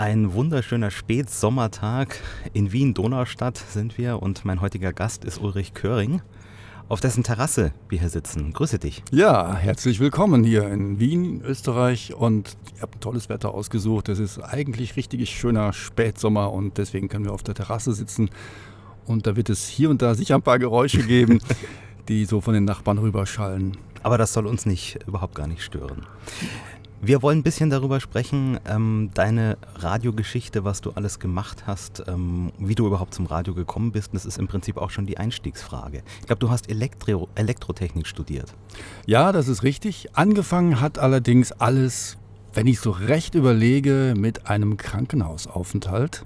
Ein wunderschöner Spätsommertag in Wien-Donaustadt sind wir und mein heutiger Gast ist Ulrich Köring, auf dessen Terrasse wir hier sitzen. Grüße dich. Ja, herzlich willkommen hier in Wien, Österreich und ihr habt ein tolles Wetter ausgesucht. Es ist eigentlich richtig schöner Spätsommer und deswegen können wir auf der Terrasse sitzen und da wird es hier und da sicher ein paar Geräusche geben, die so von den Nachbarn rüberschallen. Aber das soll uns nicht überhaupt gar nicht stören. Wir wollen ein bisschen darüber sprechen, ähm, deine Radiogeschichte, was du alles gemacht hast, ähm, wie du überhaupt zum Radio gekommen bist. Das ist im Prinzip auch schon die Einstiegsfrage. Ich glaube, du hast Elektro Elektrotechnik studiert. Ja, das ist richtig. Angefangen hat allerdings alles, wenn ich so recht überlege, mit einem Krankenhausaufenthalt.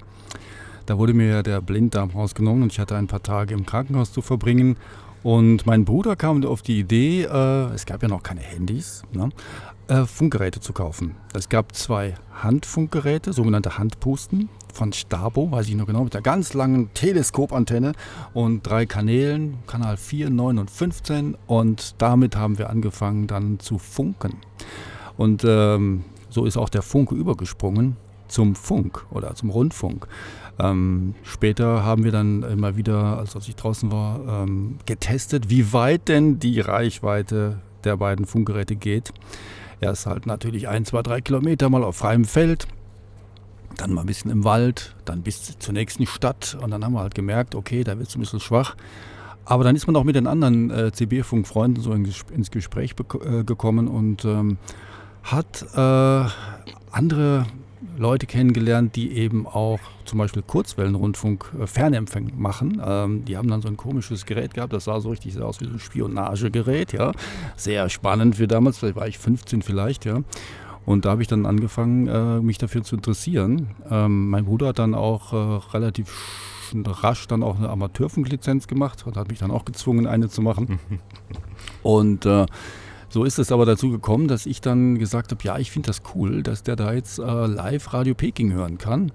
Da wurde mir der Blinddarm rausgenommen und ich hatte ein paar Tage im Krankenhaus zu verbringen. Und mein Bruder kam auf die Idee, äh, es gab ja noch keine Handys, ne? Äh, Funkgeräte zu kaufen. Es gab zwei Handfunkgeräte, sogenannte Handpusten von Stabo, weiß ich noch genau, mit einer ganz langen Teleskopantenne und drei Kanälen, Kanal 4, 9 und 15. Und damit haben wir angefangen dann zu funken. Und ähm, so ist auch der Funke übergesprungen zum Funk oder zum Rundfunk. Ähm, später haben wir dann immer wieder, als ich draußen war, ähm, getestet, wie weit denn die Reichweite der beiden Funkgeräte geht. Erst halt natürlich ein, zwei, drei Kilometer mal auf freiem Feld, dann mal ein bisschen im Wald, dann bis zur nächsten Stadt und dann haben wir halt gemerkt, okay, da wird es ein bisschen schwach. Aber dann ist man auch mit den anderen äh, CB-Funkfreunden so in, ins Gespräch äh, gekommen und ähm, hat äh, andere Leute kennengelernt, die eben auch zum Beispiel Kurzwellenrundfunk äh, Fernempfang machen. Ähm, die haben dann so ein komisches Gerät gehabt, das sah so richtig aus wie so ein Spionagegerät, ja. Sehr spannend für damals, vielleicht war ich 15 vielleicht, ja. Und da habe ich dann angefangen, äh, mich dafür zu interessieren. Ähm, mein Bruder hat dann auch äh, relativ rasch dann auch eine Amateurfunklizenz gemacht und hat mich dann auch gezwungen, eine zu machen. und äh, so ist es aber dazu gekommen, dass ich dann gesagt habe, ja, ich finde das cool, dass der da jetzt äh, live Radio Peking hören kann.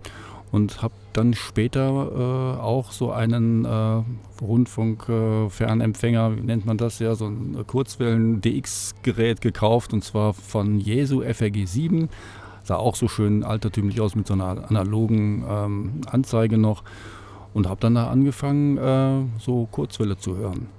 Und habe dann später äh, auch so einen äh, Rundfunk-Fernempfänger, wie nennt man das ja, so ein Kurzwellen-DX-Gerät gekauft und zwar von Jesu FRG 7. Sah auch so schön altertümlich aus mit so einer analogen ähm, Anzeige noch und habe dann da angefangen, äh, so Kurzwelle zu hören.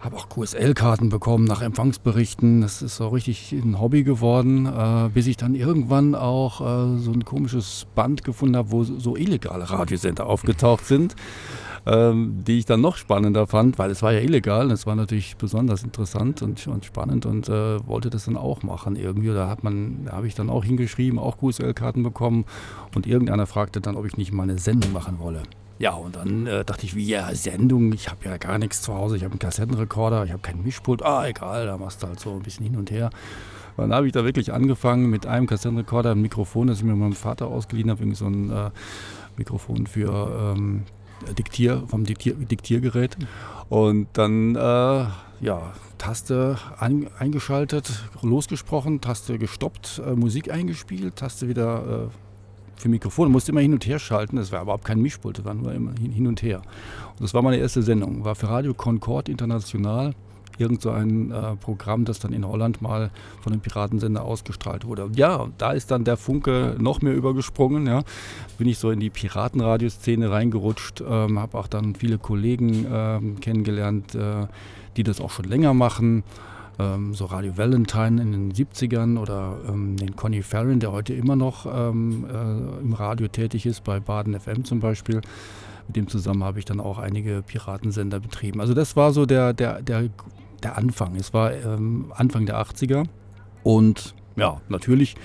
Habe auch QSL-Karten bekommen nach Empfangsberichten. Das ist so richtig ein Hobby geworden, äh, bis ich dann irgendwann auch äh, so ein komisches Band gefunden habe, wo so illegale Radiosender aufgetaucht sind, ähm, die ich dann noch spannender fand, weil es war ja illegal. Es war natürlich besonders interessant und, und spannend und äh, wollte das dann auch machen irgendwie. Da da habe ich dann auch hingeschrieben, auch QSL-Karten bekommen und irgendeiner fragte dann, ob ich nicht mal eine Sendung machen wolle. Ja, und dann äh, dachte ich, wie ja, Sendung, ich habe ja gar nichts zu Hause, ich habe einen Kassettenrekorder, ich habe keinen Mischpult, ah, egal, da machst du halt so ein bisschen hin und her. Dann habe ich da wirklich angefangen mit einem Kassettenrekorder, ein Mikrofon, das ich mir meinem Vater ausgeliehen habe, irgendwie so ein äh, Mikrofon für ähm, Diktier, vom Diktier, Diktiergerät. Und dann, äh, ja, Taste ein, eingeschaltet, losgesprochen, Taste gestoppt, äh, Musik eingespielt, Taste wieder äh, für Mikrofon. Du musst immer hin und her schalten. Das war überhaupt kein Mischpult, das war nur immer hin, und her. Und das war meine erste Sendung. War für Radio Concord International. Irgend so ein äh, Programm, das dann in Holland mal von dem Piratensender ausgestrahlt wurde. Ja, da ist dann der Funke noch mehr übergesprungen. Ja. Bin ich so in die Piratenradioszene reingerutscht, ähm, habe auch dann viele Kollegen ähm, kennengelernt, äh, die das auch schon länger machen ähm, so Radio Valentine in den 70ern oder ähm, den Connie Farron, der heute immer noch ähm, äh, im Radio tätig ist, bei Baden FM zum Beispiel. Mit dem zusammen habe ich dann auch einige Piratensender betrieben. Also das war so der, der, der, der Anfang. Es war ähm, Anfang der 80er und ja, natürlich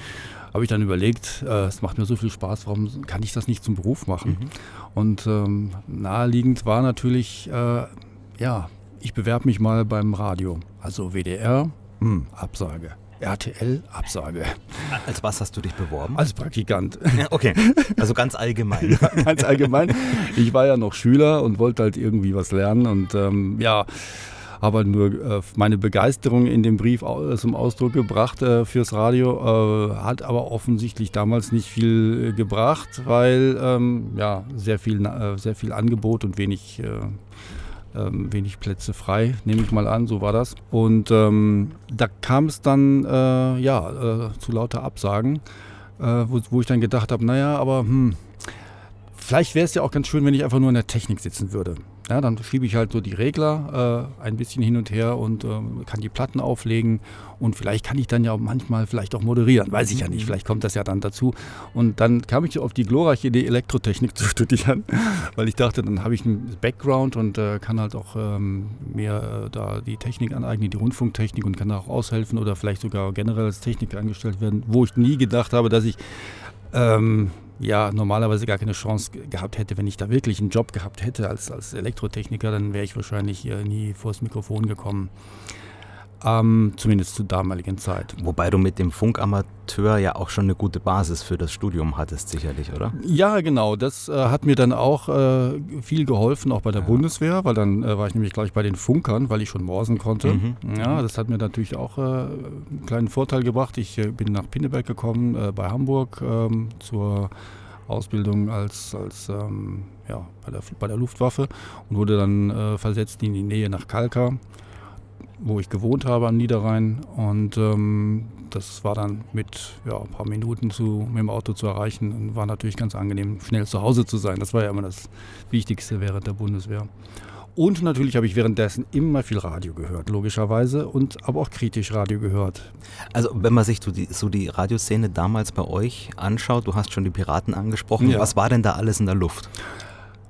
habe ich dann überlegt, äh, es macht mir so viel Spaß, warum kann ich das nicht zum Beruf machen? Mhm. Und ähm, naheliegend war natürlich, äh, ja, ich bewerbe mich mal beim Radio. Also WDR, hm, Absage. RTL, Absage. Als was hast du dich beworben? Als Praktikant. Ja, okay, also ganz allgemein. ja, ganz allgemein. Ich war ja noch Schüler und wollte halt irgendwie was lernen und ähm, ja, habe halt nur äh, meine Begeisterung in dem Brief zum Ausdruck gebracht äh, fürs Radio, äh, hat aber offensichtlich damals nicht viel äh, gebracht, weil ähm, ja, sehr viel, äh, sehr viel Angebot und wenig äh, ähm, wenig Plätze frei, nehme ich mal an, so war das. Und ähm, da kam es dann äh, ja, äh, zu lauter Absagen. äh, wo, wo, ich dann gedacht habe, naja, aber hm, vielleicht wäre es ja auch ganz schön, wenn ich einfach nur in der Technik sitzen würde. Ja, dann schiebe ich halt so die Regler äh, ein bisschen hin und her und äh, kann die Platten auflegen und vielleicht kann ich dann ja auch manchmal vielleicht auch moderieren, weiß ich ja nicht, vielleicht kommt das ja dann dazu. Und dann kam ich auf die glorreiche Idee, Elektrotechnik zu studieren, weil ich dachte, dann habe ich einen Background und äh, kann halt auch ähm, mir äh, da die Technik aneignen, die Rundfunktechnik und kann da auch aushelfen oder vielleicht sogar generell als Techniker angestellt werden, wo ich nie gedacht habe, dass ich ähm, ja normalerweise gar keine Chance gehabt hätte, wenn ich da wirklich einen Job gehabt hätte als, als Elektrotechniker, dann wäre ich wahrscheinlich äh, nie vors Mikrofon gekommen. Ähm, zumindest zur damaligen Zeit. Wobei du mit dem Funkamateur ja auch schon eine gute Basis für das Studium hattest, sicherlich, oder? Ja, genau. Das äh, hat mir dann auch äh, viel geholfen, auch bei der ja. Bundeswehr, weil dann äh, war ich nämlich gleich bei den Funkern, weil ich schon morsen konnte. Mhm. Ja, das hat mir natürlich auch äh, einen kleinen Vorteil gebracht. Ich äh, bin nach Pinneberg gekommen, äh, bei Hamburg, ähm, zur Ausbildung als, als ähm, ja, bei, der, bei der Luftwaffe und wurde dann versetzt in die Nähe nach Kalkar wo ich gewohnt habe am Niederrhein. Und ähm, das war dann mit ja, ein paar Minuten zu, mit dem Auto zu erreichen und war natürlich ganz angenehm, schnell zu Hause zu sein. Das war ja immer das Wichtigste während der Bundeswehr. Und natürlich habe ich währenddessen immer viel Radio gehört, logischerweise, und aber auch kritisch Radio gehört. Also wenn man sich so die, so die Radioszene damals bei euch anschaut, du hast schon die Piraten angesprochen, ja. was war denn da alles in der Luft?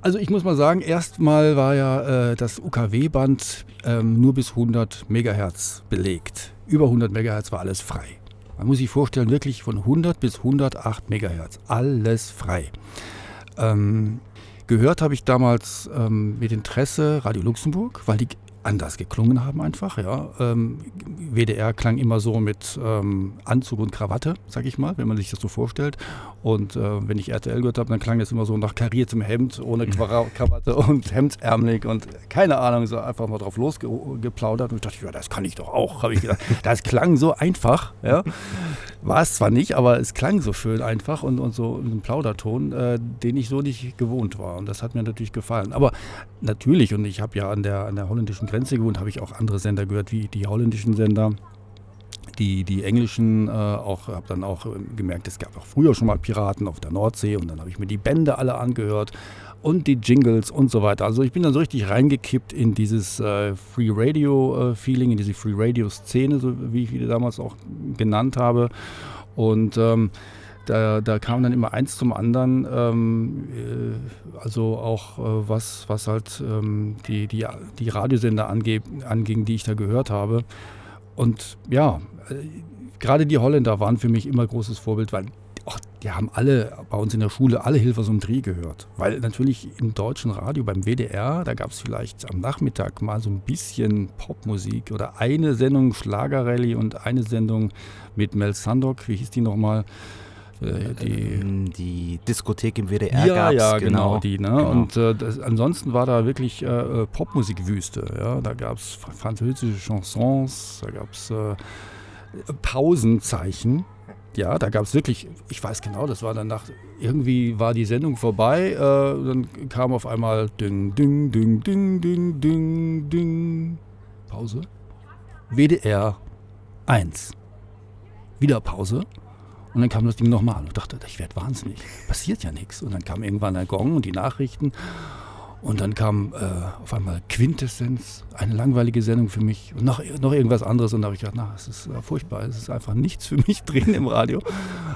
Also ich muss mal sagen, erstmal war ja äh, das UKW-Band ähm, nur bis 100 Megahertz belegt. Über 100 Megahertz war alles frei. Man muss sich vorstellen, wirklich von 100 bis 108 Megahertz, alles frei. Ähm, gehört habe ich damals ähm, mit Interesse Radio Luxemburg, weil die anders geklungen haben einfach. Ja. Ähm, WDR klang immer so mit ähm, Anzug und Krawatte, sag ich mal, wenn man sich das so vorstellt. Und äh, wenn ich RTL gehört habe, dann klang das immer so nach kariertem Hemd, ohne Krawatte und hemdsärmelig und keine Ahnung, so einfach mal drauf losgeplaudert. Und ich dachte, ja, das kann ich doch auch, habe ich gedacht. Das klang so einfach. Ja. War es zwar nicht, aber es klang so schön einfach und, und so ein Plauderton, äh, den ich so nicht gewohnt war. Und das hat mir natürlich gefallen. Aber natürlich, und ich habe ja an der, an der holländischen Grenze gewohnt, habe ich auch andere Sender gehört, wie die holländischen Sender. Die, die englischen äh, auch, habe dann auch gemerkt, es gab auch früher schon mal Piraten auf der Nordsee und dann habe ich mir die Bände alle angehört und die Jingles und so weiter. Also ich bin dann so richtig reingekippt in dieses äh, Free Radio äh, Feeling, in diese Free Radio Szene, so wie ich die damals auch genannt habe. Und ähm, da, da, kam dann immer eins zum anderen, ähm, äh, also auch äh, was, was halt ähm, die, die, die Radiosender ange anging, die ich da gehört habe. Und ja, äh, gerade die Holländer waren für mich immer großes Vorbild, weil ach, die haben alle bei uns in der Schule alle Hilfe zum Dreh gehört. Weil natürlich im deutschen Radio, beim WDR, da gab es vielleicht am Nachmittag mal so ein bisschen Popmusik oder eine Sendung Schlagerrallye und eine Sendung mit Mel Sandok, wie hieß die nochmal? Äh, die, ähm, die, Diskothek im WDR ja, gab's, ja, genau, genau die. Ne? Genau. Und äh, das, ansonsten war da wirklich äh, äh Popmusikwüste. Ja? Da gab es französische Chansons, da gab es äh, Pausenzeichen. Ja, da gab es wirklich, ich weiß genau, das war dann nach, irgendwie war die Sendung vorbei, dann kam auf einmal ding, ding, ding, ding, ding, ding, ding. Pause. WDR 1. Wieder Pause. Und dann kam das Ding nochmal und ich dachte, ich werde wahnsinnig. Passiert ja nichts. Und dann kam irgendwann der Gong und die Nachrichten. Und dann kam äh, auf einmal Quintessenz, eine langweilige Sendung für mich und noch, noch irgendwas anderes. Und da habe ich gedacht, na, es ist äh, furchtbar, es ist einfach nichts für mich drin im Radio.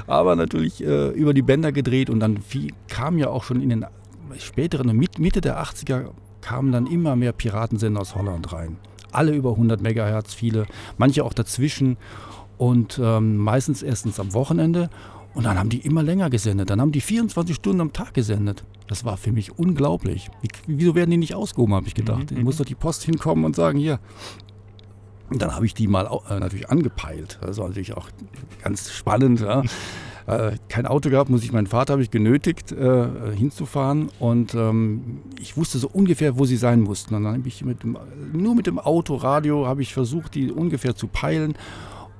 Aber natürlich äh, über die Bänder gedreht und dann viel, kam ja auch schon in den späteren, Mitte der 80er, kamen dann immer mehr Piratensender aus Holland rein. Alle über 100 Megahertz, viele, manche auch dazwischen und ähm, meistens erstens am Wochenende. Und dann haben die immer länger gesendet. Dann haben die 24 Stunden am Tag gesendet. Das war für mich unglaublich. Wie, wieso werden die nicht ausgehoben, habe ich gedacht. Mhm. muss doch die Post hinkommen und sagen, hier. Und dann habe ich die mal äh, natürlich angepeilt. Das war natürlich auch ganz spannend. Ja. äh, kein Auto gehabt, muss ich meinen Vater habe ich genötigt, äh, hinzufahren. Und ähm, ich wusste so ungefähr, wo sie sein mussten. Und dann habe ich mit dem, nur mit dem Autoradio habe ich versucht, die ungefähr zu peilen.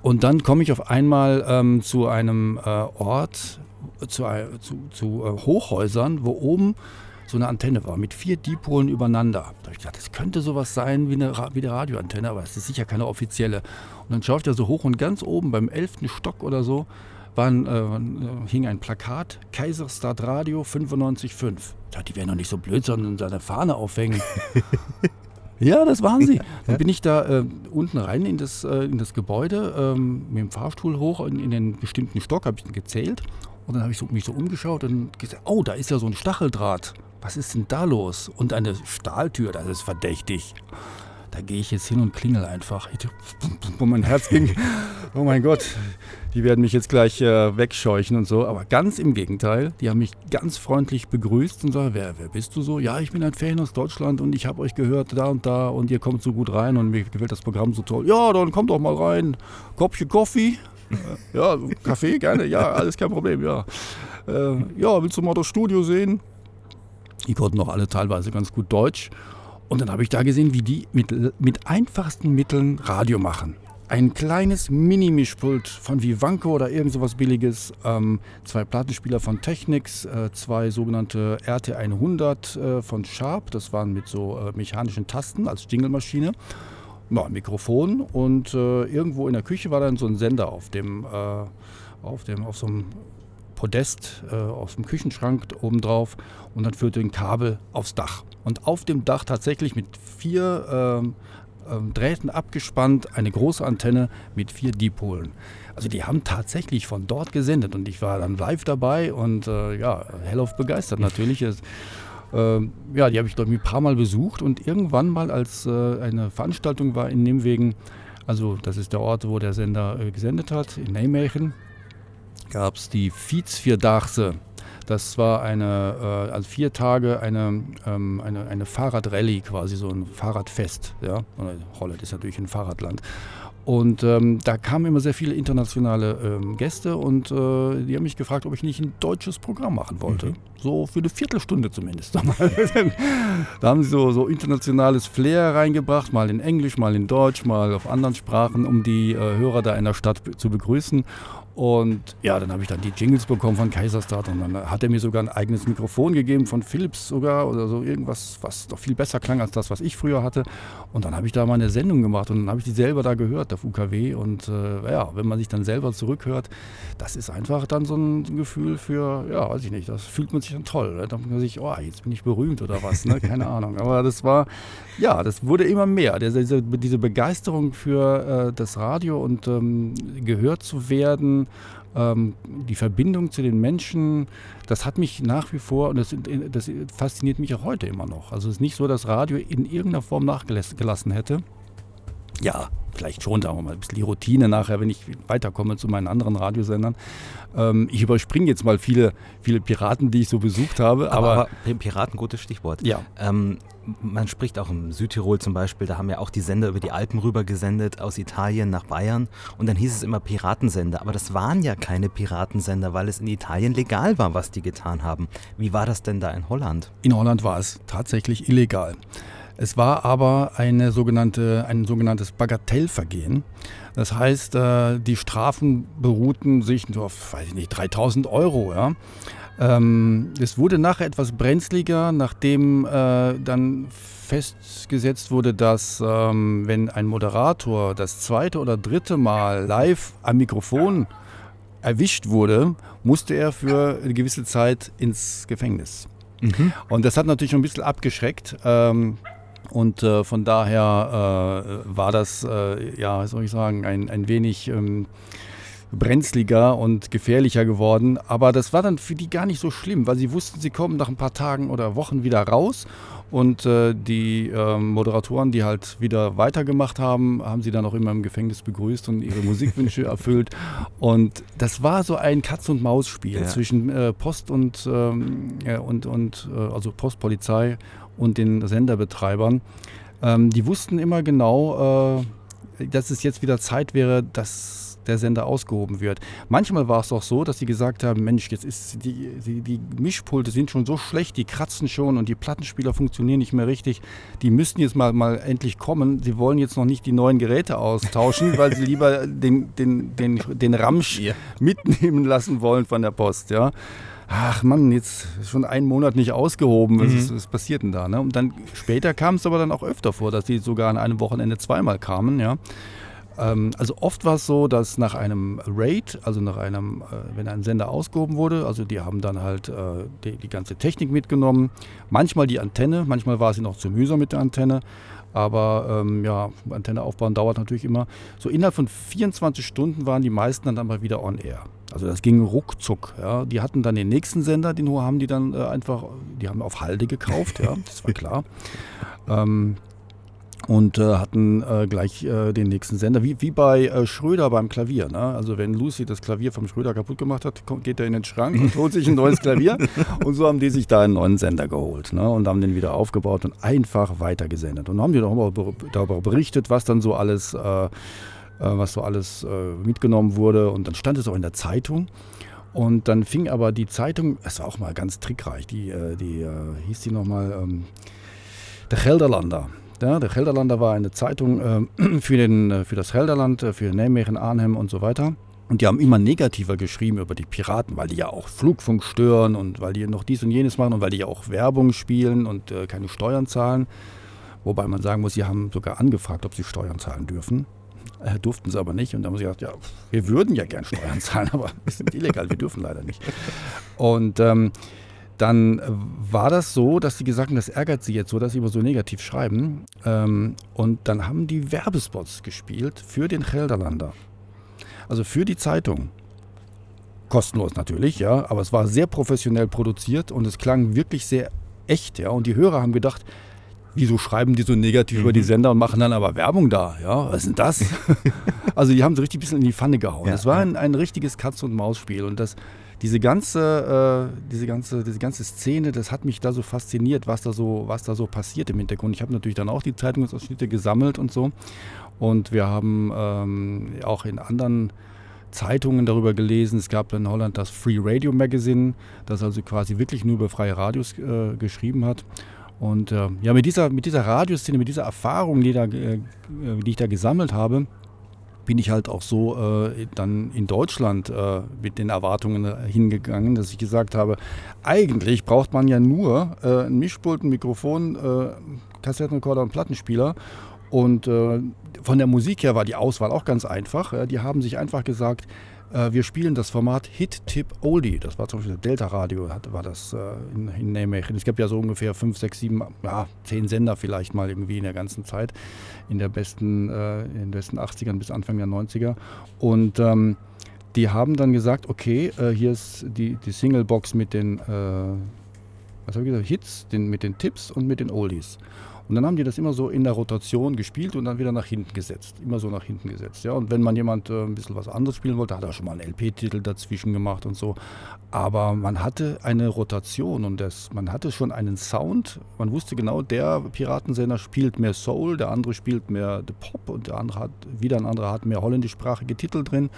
Und dann komme ich auf einmal ähm, zu einem äh, Ort, zu, zu, zu äh, Hochhäusern, wo oben so eine Antenne war mit vier Dipolen übereinander. Da habe ich gedacht, das könnte sowas sein wie eine, wie eine Radioantenne, aber es ist sicher keine offizielle. Und dann schaue ich da so hoch und ganz oben beim elften Stock oder so war ein, äh, hing ein Plakat, Kaiserstadt Radio 95.5. Ja, die werden doch nicht so blöd, sondern seine Fahne aufhängen. ja, das waren sie. Dann bin ich da äh, unten rein in das, äh, in das Gebäude ähm, mit dem Fahrstuhl hoch in, in den bestimmten Stock, habe ich gezählt. Und dann habe ich so, mich so umgeschaut und gesagt, oh, da ist ja so ein Stacheldraht. Was ist denn da los? Und eine Stahltür, das ist verdächtig da gehe ich jetzt hin und klingel einfach. Wo mein Herz ging, oh mein Gott, die werden mich jetzt gleich äh, wegscheuchen und so. Aber ganz im Gegenteil, die haben mich ganz freundlich begrüßt und sagen, wer, wer bist du so? Ja, ich bin ein Fan aus Deutschland und ich habe euch gehört da und da und ihr kommt so gut rein und mir gefällt das Programm so toll. Ja, dann kommt doch mal rein. Kopfchen Kaffee. ja, Kaffee gerne, ja, alles kein Problem, ja. Äh, ja, willst du mal das Studio sehen? Die konnten noch alle teilweise ganz gut Deutsch. Und dann habe ich da gesehen, wie die mit, mit einfachsten Mitteln Radio machen. Ein kleines Mini-Mischpult von Vivanco oder irgend sowas billiges, ähm, zwei Plattenspieler von Technics, äh, zwei sogenannte RT100 äh, von Sharp, das waren mit so äh, mechanischen Tasten als Jinglemaschine. Ja, Mikrofon und äh, irgendwo in der Küche war dann so ein Sender auf dem, äh, auf dem, auf so einem Podest äh, aus dem Küchenschrank oben drauf und dann führte ein Kabel aufs Dach. Und auf dem Dach tatsächlich mit vier ähm, ähm, Drähten abgespannt eine große Antenne mit vier Dipolen. Also die haben tatsächlich von dort gesendet und ich war dann live dabei und äh, ja, hellauf begeistert natürlich. Es, äh, ja, die habe ich dort ein paar Mal besucht und irgendwann mal, als äh, eine Veranstaltung war in Nimwegen, also das ist der Ort, wo der Sender äh, gesendet hat, in Nijmegen, gab es die Fietsvierdachse. Das war eine, äh, also vier Tage eine, ähm, eine, eine Fahrradrallye quasi, so ein Fahrradfest. Ja? Holland ist natürlich ein Fahrradland. Und ähm, da kamen immer sehr viele internationale ähm, Gäste und äh, die haben mich gefragt, ob ich nicht ein deutsches Programm machen wollte. Mhm. So für eine Viertelstunde zumindest. da haben sie so, so internationales Flair reingebracht, mal in Englisch, mal in Deutsch, mal auf anderen Sprachen, um die äh, Hörer da in der Stadt zu begrüßen. Und ja, dann habe ich dann die Jingles bekommen von Kaiserstart und dann hat er mir sogar ein eigenes Mikrofon gegeben von Philips sogar oder so irgendwas, was doch viel besser klang als das, was ich früher hatte. Und dann habe ich da mal eine Sendung gemacht und dann habe ich die selber da gehört auf UKW und äh, ja, wenn man sich dann selber zurückhört, das ist einfach dann so ein Gefühl für, ja, weiß ich nicht, das fühlt man sich dann toll. Ne? Da denkt man sich, oh, jetzt bin ich berühmt oder was, ne? keine Ahnung. Aber das war, ja, das wurde immer mehr. Diese, diese Begeisterung für äh, das Radio und ähm, gehört zu werden, ähm, die Verbindung zu den Menschen, das hat mich nach wie vor und das, das fasziniert mich auch heute immer noch. Also es ist nicht so, dass Radio in irgendeiner Form nachgelassen hätte. Ja, vielleicht schon, sagen wir mal, ein bisschen die Routine nachher, wenn ich weiterkomme zu meinen anderen Radiosendern. Ähm, ich überspringe jetzt mal viele, viele Piraten, die ich so besucht habe. Aber, aber, aber Piraten, gutes Stichwort. Ja. Ähm, man spricht auch im Südtirol zum Beispiel, da haben ja auch die Sender über die Alpen rüber gesendet, aus Italien nach Bayern. Und dann hieß es immer Piratensender. Aber das waren ja keine Piratensender, weil es in Italien legal war, was die getan haben. Wie war das denn da in Holland? In Holland war es tatsächlich illegal. Es war aber eine sogenannte, ein sogenanntes Bagatellvergehen. Das heißt, äh, die Strafen beruhten sich auf, weiß ich nicht, 3000 Euro. Ja? Ähm, es wurde nachher etwas brenzliger, nachdem äh, dann festgesetzt wurde, dass ähm, wenn ein Moderator das zweite oder dritte Mal live am Mikrofon erwischt wurde, musste er für eine gewisse Zeit ins Gefängnis. Mhm. Und das hat natürlich schon ein bisschen abgeschreckt. Ähm, und äh, von daher äh, war das, äh, ja, soll ich sagen, ein, ein wenig ähm, brenzliger und gefährlicher geworden. Aber das war dann für die gar nicht so schlimm, weil sie wussten, sie kommen nach ein paar Tagen oder Wochen wieder raus. Und äh, die äh, Moderatoren, die halt wieder weitergemacht haben, haben sie dann auch immer im Gefängnis begrüßt und ihre Musikwünsche erfüllt. Und das war so ein Katz-und-Maus-Spiel ja. zwischen äh, Post und, ähm, und, und äh, also Postpolizei und den Senderbetreibern. Ähm, die wussten immer genau, äh, dass es jetzt wieder Zeit wäre, dass der Sender ausgehoben wird. Manchmal war es auch so, dass sie gesagt haben, Mensch, jetzt ist die, die, die Mischpulte sind schon so schlecht, die kratzen schon und die Plattenspieler funktionieren nicht mehr richtig. Die müssten jetzt mal, mal endlich kommen. Sie wollen jetzt noch nicht die neuen Geräte austauschen, weil sie lieber den, den, den, den Ramsch ja. mitnehmen lassen wollen von der Post. Ja ach Mann, jetzt schon einen Monat nicht ausgehoben, was, mhm. was passiert denn da? Ne? Und dann später kam es aber dann auch öfter vor, dass die sogar an einem Wochenende zweimal kamen, ja. Ähm, also oft war es so, dass nach einem Raid, also nach einem, äh, wenn ein Sender ausgehoben wurde, also die haben dann halt äh, die, die, ganze Technik mitgenommen, manchmal die Antenne, manchmal war sie noch zu mühsam mit der Antenne, aber ähm, ja, Antenne aufbauen dauert natürlich immer. So innerhalb von 24 Stunden waren die meisten dann aber wieder on air. Also das ging ruckzuck. Ja. Die hatten dann den nächsten Sender, den haben die dann äh, einfach, die haben auf Halde gekauft, ja, das war klar. Ähm, und äh, hatten äh, gleich äh, den nächsten Sender, wie, wie bei äh, Schröder beim Klavier. Ne? Also wenn Lucy das Klavier vom Schröder kaputt gemacht hat, kommt, geht er in den Schrank und holt sich ein neues Klavier. und so haben die sich da einen neuen Sender geholt ne? und haben den wieder aufgebaut und einfach weitergesendet. Und haben die darüber berichtet, was dann so alles, äh, äh, was so alles mitgenommen wurde. Und dann stand es auch in der Zeitung. Und dann fing aber die Zeitung, es war auch mal ganz trickreich, die, die hieß die nochmal, ähm, der Gelderlander. Ja, der Gelderlander war eine Zeitung äh, für, den, äh, für das Gelderland, äh, für Nijmegen, Arnhem und so weiter. Und die haben immer negativer geschrieben über die Piraten, weil die ja auch Flugfunk stören und weil die noch dies und jenes machen und weil die ja auch Werbung spielen und äh, keine Steuern zahlen. Wobei man sagen muss, sie haben sogar angefragt, ob sie Steuern zahlen dürfen. Äh, durften sie aber nicht. Und da haben sie gesagt, ja, wir würden ja gern Steuern zahlen, aber wir sind illegal, wir dürfen leider nicht. Und ähm, dann war das so, dass sie gesagt haben, das ärgert sie jetzt so, dass sie immer so negativ schreiben. Ähm, und dann haben die Werbespots gespielt für den Gelderlander. Also für die Zeitung. Kostenlos natürlich, ja, aber es war sehr professionell produziert und es klang wirklich sehr echt, ja. Und die Hörer haben gedacht, wieso schreiben die so negativ mhm. über die mhm. Sender und machen dann aber Werbung da, ja? Was ist denn das? also die haben so richtig ein bisschen in die Pfanne gehauen. Ja, das war ein, ein richtiges Katz- und Maus-Spiel und das diese ganze, äh, diese ganze, diese ganze Szene, das hat mich da so fasziniert, was da so, was da so passiert im Hintergrund. Ich habe natürlich dann auch die Zeitungsausschnitte gesammelt und so. Und wir haben ähm, auch in anderen Zeitungen darüber gelesen. Es gab in Holland das Free Radio Magazine, das also quasi wirklich nur über freie Radios äh, geschrieben hat. Und äh, ja, mit dieser, mit dieser Radioszene, mit dieser Erfahrung, die, da, äh, die ich da gesammelt habe, bin ich halt auch so äh, dann in Deutschland äh, mit den Erwartungen äh, hingegangen, dass ich gesagt habe, eigentlich braucht man ja nur äh, ein Mischpult, ein Mikrofon, äh, Kassettenrekorder und Plattenspieler. Und äh, von der Musik her war die Auswahl auch ganz einfach. die haben sich einfach gesagt, äh, wir spielen das Format Hit Tip Oldie. Das war zum Beispiel Delta Radio, war das äh, in, in Nijmegen. Es gibt ja so ungefähr fünf, sechs, sieben, ja, zehn Sender vielleicht mal irgendwie in der ganzen Zeit. In der besten, äh, in den besten 80ern bis Anfang der 90er. Und ähm, die haben dann gesagt, okay, äh, hier ist die, die Singlebox mit den, äh, was ich gesagt, Hits, den, mit den Tipps und mit den Oldies. Und dann haben die das immer so in der Rotation gespielt und dann wieder nach hinten gesetzt. Immer so nach hinten gesetzt. Ja. Und wenn man jemand äh, ein bisschen was anderes spielen wollte, hat er schon mal einen LP-Titel dazwischen gemacht und so. Aber man hatte eine Rotation und das, man hatte schon einen Sound. Man wusste genau, der Piratensender spielt mehr Soul, der andere spielt mehr The Pop und der andere hat, wieder ein anderer hat mehr holländischsprachige Titel drin.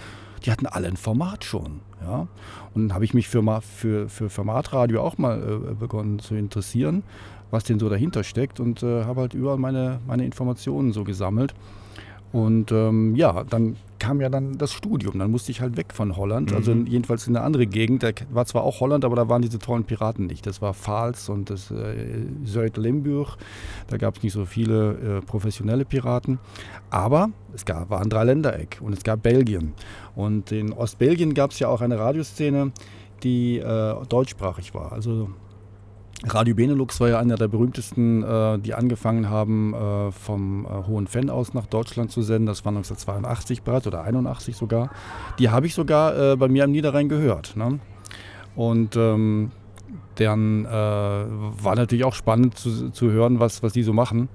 Die hatten alle ein Format schon. Ja. Und dann habe ich mich für, für, für Formatradio auch mal äh, begonnen zu interessieren was denn so dahinter steckt und äh, habe halt überall meine, meine Informationen so gesammelt. Und ähm, ja, dann kam ja dann das Studium. Dann musste ich halt weg von Holland, also mhm. also jedenfalls in eine andere Gegend. Da war zwar auch Holland, aber da waren diese tollen Piraten nicht. Das war Pfalz und das äh, Zuid-Limburg. Da gab es nicht so viele äh, professionelle Piraten. Aber es gab, war ein Dreiländereck und es gab Belgien. Und in Ostbelgien gab es ja auch eine Radioszene, die äh, deutschsprachig war. Also Radio Benelux war ja einer der berühmtesten, äh, die angefangen haben, äh, vom äh, Hohen Fenn aus nach Deutschland zu senden. Das war 1982 bereits oder 81 sogar. Die habe ich sogar äh, bei mir am Niederrhein gehört. Ne? Und ähm, dann äh, war natürlich auch spannend zu, zu hören, was, was die so machen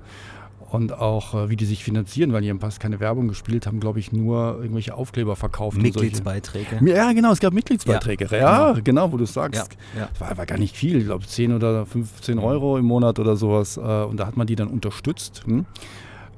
und auch äh, wie die sich finanzieren, weil die im Pass keine Werbung gespielt haben, glaube ich, nur irgendwelche Aufkleber verkauft. Mitgliedsbeiträge. Ja, genau, es gab Mitgliedsbeiträge. Ja, ja genau. genau, wo du sagst. Ja, ja. War, war gar nicht viel, ich glaube 10 oder 15 Euro im Monat oder sowas. Äh, und da hat man die dann unterstützt. Hm?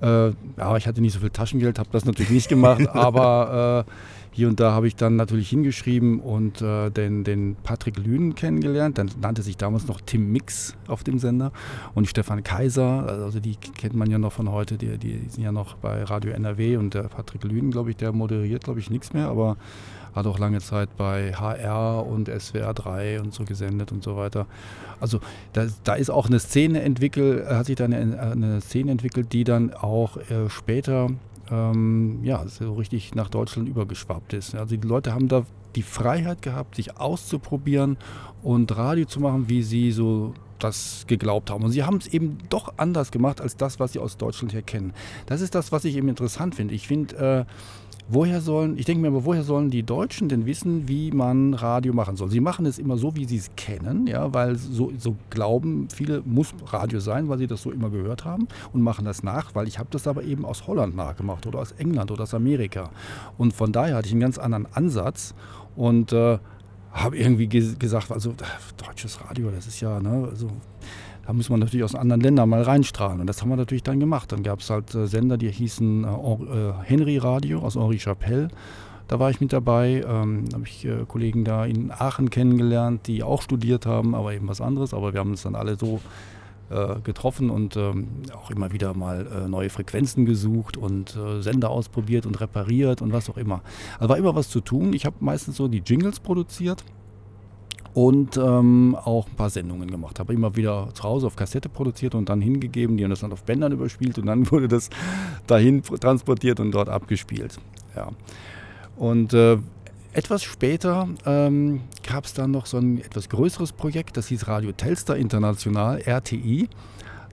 Äh, ja, ich hatte nicht so viel Taschengeld, habe das natürlich nicht gemacht, aber äh, hier und da habe ich dann natürlich hingeschrieben und äh, den, den Patrick Lünen kennengelernt. Dann nannte sich damals noch Tim Mix auf dem Sender und Stefan Kaiser, also die kennt man ja noch von heute, die, die sind ja noch bei Radio NRW und der Patrick Lünen, glaube ich, der moderiert, glaube ich, nichts mehr, aber hat auch lange Zeit bei HR und SWR 3 und so gesendet und so weiter. Also da, da ist auch eine Szene entwickelt, hat sich da eine, eine Szene entwickelt, die dann auch äh, später ähm, ja, so richtig nach Deutschland übergeschwappt ist. Also die Leute haben da die Freiheit gehabt, sich auszuprobieren und Radio zu machen, wie sie so das geglaubt haben. Und sie haben es eben doch anders gemacht als das, was sie aus Deutschland her kennen. Das ist das, was ich eben interessant finde. Ich finde, äh, woher sollen, ich denke mir aber, woher sollen die Deutschen denn wissen, wie man Radio machen soll? Sie machen es immer so, wie sie es kennen, ja, weil so, so glauben viele, muss Radio sein, weil sie das so immer gehört haben und machen das nach, weil ich habe das aber eben aus Holland nachgemacht oder aus England oder aus Amerika. Und von daher hatte ich einen ganz anderen Ansatz und äh, habe irgendwie gesagt, also deutsches Radio, das ist ja, ne, also da muss man natürlich aus anderen Ländern mal reinstrahlen. Und das haben wir natürlich dann gemacht. Dann gab es halt äh, Sender, die hießen äh, äh, Henry Radio aus Henri Chapelle. Da war ich mit dabei. Ähm, habe ich äh, Kollegen da in Aachen kennengelernt, die auch studiert haben, aber eben was anderes. Aber wir haben uns dann alle so äh, getroffen und ähm, auch immer wieder mal äh, neue Frequenzen gesucht und Sender ausprobiert und repariert und was auch immer. Also war immer was zu tun. Ich habe meistens so die Jingles produziert und ähm, auch ein paar Sendungen gemacht. Habe immer wieder zu Hause auf Kassette produziert und dann hingegeben. Die haben das dann auf Bändern überspielt und dann wurde das dahin transportiert und dort abgespielt. Ja. Und äh, etwas später ähm, gab es dann noch so ein etwas größeres Projekt, das hieß Radio Telstar International, RTI.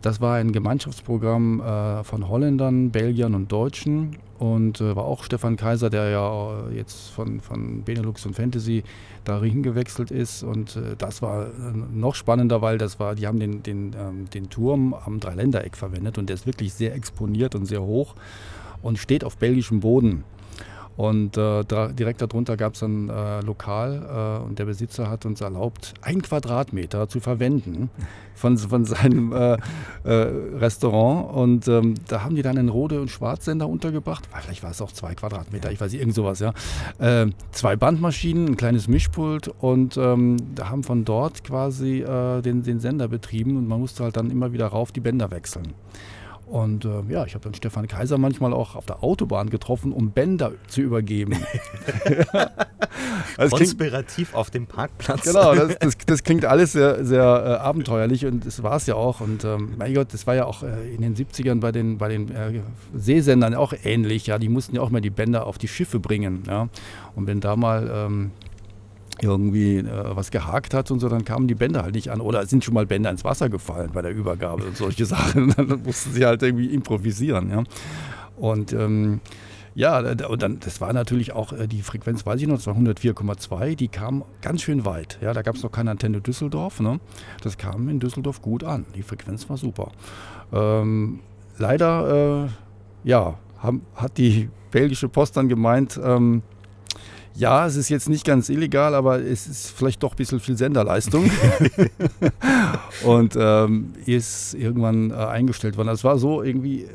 Das war ein Gemeinschaftsprogramm äh, von Holländern, Belgiern und Deutschen und äh, war auch Stefan Kaiser, der ja äh, jetzt von, von Benelux und Fantasy dahin gewechselt ist und äh, das war äh, noch spannender, weil das war, die haben den, den, ähm, den Turm am Dreiländereck verwendet und der ist wirklich sehr exponiert und sehr hoch und steht auf belgischem Boden. Und äh, da, direkt darunter gab es ein äh, Lokal äh, und der Besitzer hat uns erlaubt, ein Quadratmeter zu verwenden von, von seinem äh, äh, Restaurant. Und ähm, da haben die dann einen Rode- und Schwarzsender untergebracht. Vielleicht war es auch zwei Quadratmeter, ich weiß nicht, irgend sowas, ja. Äh, zwei Bandmaschinen, ein kleines Mischpult und ähm, da haben von dort quasi den, den Sender betrieben und man musste halt dann immer wieder rauf die Bänder wechseln. Und äh, ja, ich habe dann Stefan Kaiser manchmal auch auf der Autobahn getroffen, um Bänder zu übergeben. also Konspirativ klingt, auf dem Parkplatz. Genau, das, das, das klingt alles sehr, sehr äh, abenteuerlich und das war es ja auch. Und ähm, mein Gott, das war ja auch äh, in den 70ern bei den, bei den äh, Seesendern auch ähnlich. Ja, die mussten ja auch mal die Bänder auf die Schiffe bringen. Ja. Und wenn da mal ähm, irgendwie äh, was gehakt hat und so, dann kamen die Bänder halt nicht an. Oder sind schon mal Bänder ins Wasser gefallen bei der Übergabe und solche Sachen. dann mussten sie halt irgendwie improvisieren. Ja. Und ähm, ja, und dann, das war natürlich auch äh, die Frequenz, weiß ich noch, das war 104,2, die kam ganz schön weit. Ja, da gab es noch keine Antenne Düsseldorf. Ne? Das kam in Düsseldorf gut an. Die Frequenz war super. Ähm, leider, äh, ja, haben, hat die belgische Post dann gemeint, ähm, ja, es ist jetzt nicht ganz illegal, aber es ist vielleicht doch ein bisschen viel Senderleistung. und ähm, ist irgendwann äh, eingestellt worden. Es war so irgendwie. Äh,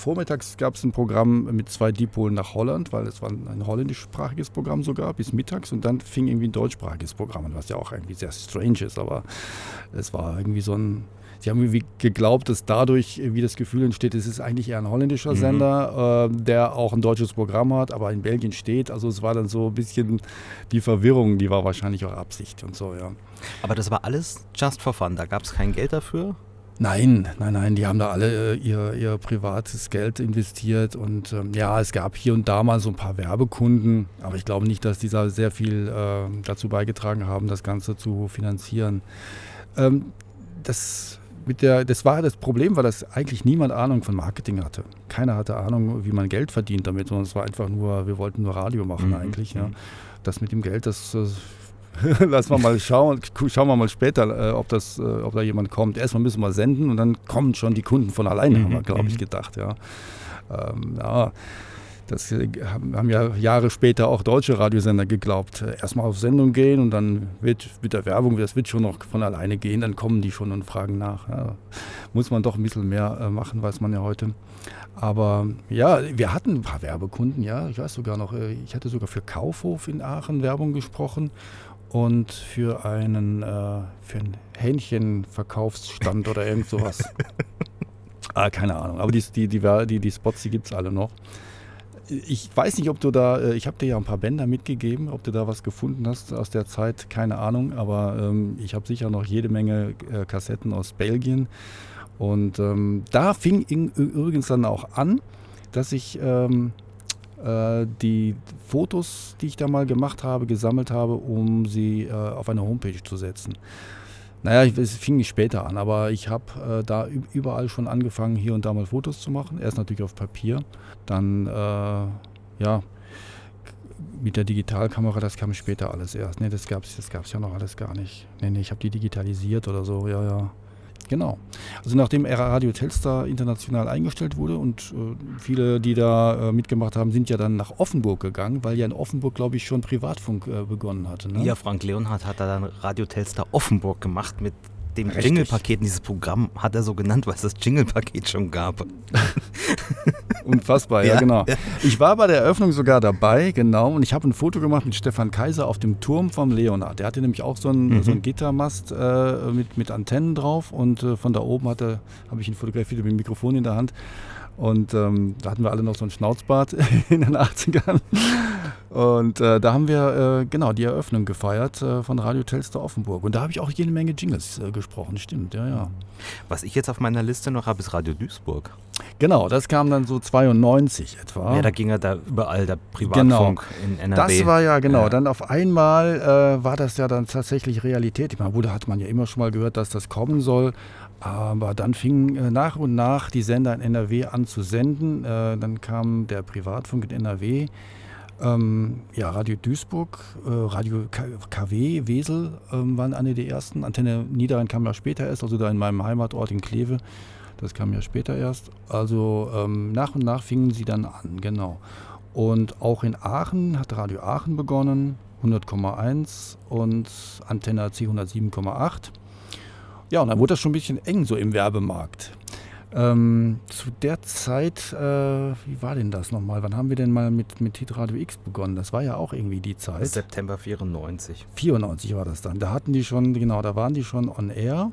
vormittags gab es ein Programm mit zwei Dipolen nach Holland, weil es war ein, ein holländischsprachiges Programm sogar, bis mittags. Und dann fing irgendwie ein deutschsprachiges Programm an, was ja auch irgendwie sehr strange ist. Aber es war irgendwie so ein Sie haben irgendwie geglaubt, dass dadurch wie das Gefühl entsteht, es ist eigentlich eher ein holländischer mhm. Sender, äh, der auch ein deutsches Programm hat, aber in Belgien steht. Also es war dann so ein bisschen die Verwirrung, die war wahrscheinlich auch Absicht und so, ja. Aber das war alles just for fun, da gab es kein Geld dafür? Nein, nein, nein, die haben da alle äh, ihr, ihr privates Geld investiert und ähm, ja, es gab hier und da mal so ein paar Werbekunden, aber ich glaube nicht, dass die da sehr viel äh, dazu beigetragen haben, das Ganze zu finanzieren. Ähm, das mit der, das war das Problem, weil das eigentlich niemand Ahnung von Marketing hatte. Keiner hatte Ahnung, wie man Geld verdient damit, sondern es war einfach nur, wir wollten nur Radio machen mhm. eigentlich. Ja. Mhm. Das mit dem Geld, das, das lassen wir mal schauen, schauen wir mal später, äh, ob, das, äh, ob da jemand kommt. Erstmal müssen wir senden und dann kommen schon die Kunden von alleine, mhm. haben wir, glaube ich, mhm. gedacht. Ja. Ähm, ja. Das äh, haben ja Jahre später auch deutsche Radiosender geglaubt. Äh, erstmal auf Sendung gehen und dann wird mit der Werbung, das wird schon noch von alleine gehen, dann kommen die schon und fragen nach. Ja, muss man doch ein bisschen mehr äh, machen, weiß man ja heute. Aber ja, wir hatten ein paar Werbekunden, ja. Ich weiß sogar noch, ich hatte sogar für Kaufhof in Aachen Werbung gesprochen und für einen, für einen Hähnchenverkaufsstand oder irgend sowas. ah, keine Ahnung. Aber die, die, die, die, die Spots, die gibt es alle noch ich weiß nicht, ob du da, äh, ich habe dir ja ein paar Bänder mitgegeben, ob du da was gefunden hast aus der Zeit, keine Ahnung, aber ähm, ich habe sicher noch jede Menge äh, Kassetten aus Belgien. Und ähm, da fing übrigens dann auch an, dass ich ähm, äh, die Fotos, die ich da mal gemacht habe, gesammelt habe, um sie äh, auf eine Homepage zu setzen. Naja, es fing nicht später an, aber ich habe äh, da überall schon angefangen, hier und da mal Fotos zu machen. Erst natürlich auf Papier, dann äh, ja mit der Digitalkamera, das kam später alles erst. Ne, das gab es das gab's ja noch alles gar nicht. Nee, nee, ich habe die digitalisiert oder so, ja, ja. Genau. Also nachdem Radio Telstar international eingestellt wurde und äh, viele, die da äh, mitgemacht haben, sind ja dann nach Offenburg gegangen, weil ja in Offenburg, glaube ich, schon Privatfunk äh, begonnen hatte. Ne? Ja, Frank Leonhardt hat da dann Radio Telstar Offenburg gemacht mit dem Jingle-Paket, dieses Programm hat er so genannt, weil es das Jingle-Paket schon gab. Unfassbar, ja, ja, genau. Ich war bei der Eröffnung sogar dabei, genau, und ich habe ein Foto gemacht mit Stefan Kaiser auf dem Turm vom Leonard. Der hatte nämlich auch so einen, mhm. so einen Gittermast äh, mit, mit Antennen drauf und äh, von da oben habe ich ihn fotografiert mit dem Mikrofon in der Hand. Und ähm, da hatten wir alle noch so ein Schnauzbart in den 80ern. Und äh, da haben wir äh, genau die Eröffnung gefeiert äh, von Radio Telstar Offenburg. Und da habe ich auch jede Menge Jingles äh, gesprochen, stimmt, ja, ja. Was ich jetzt auf meiner Liste noch habe, ist Radio Duisburg. Genau, das kam dann so 92 etwa. Ja, da ging ja da überall der Privatfunk genau. in NRW. Das war ja genau. Dann auf einmal äh, war das ja dann tatsächlich Realität. Ich meine, gut, da hat man ja immer schon mal gehört, dass das kommen soll. Aber dann fingen äh, nach und nach die Sender in NRW an zu senden. Äh, dann kam der Privatfunk in NRW. Ähm, ja, Radio Duisburg, äh, Radio KW, Wesel ähm, waren eine der ersten. Antenne Niederrhein kam ja später erst, also da in meinem Heimatort in Kleve. Das kam ja später erst. Also ähm, nach und nach fingen sie dann an, genau. Und auch in Aachen hat Radio Aachen begonnen, 100,1 und Antenne C 107,8. Ja, und dann wurde das schon ein bisschen eng so im Werbemarkt. Ähm, zu der Zeit, äh, wie war denn das nochmal? Wann haben wir denn mal mit, mit Hitradio X begonnen? Das war ja auch irgendwie die Zeit. September 94. 94 war das dann. Da hatten die schon, genau, da waren die schon on air.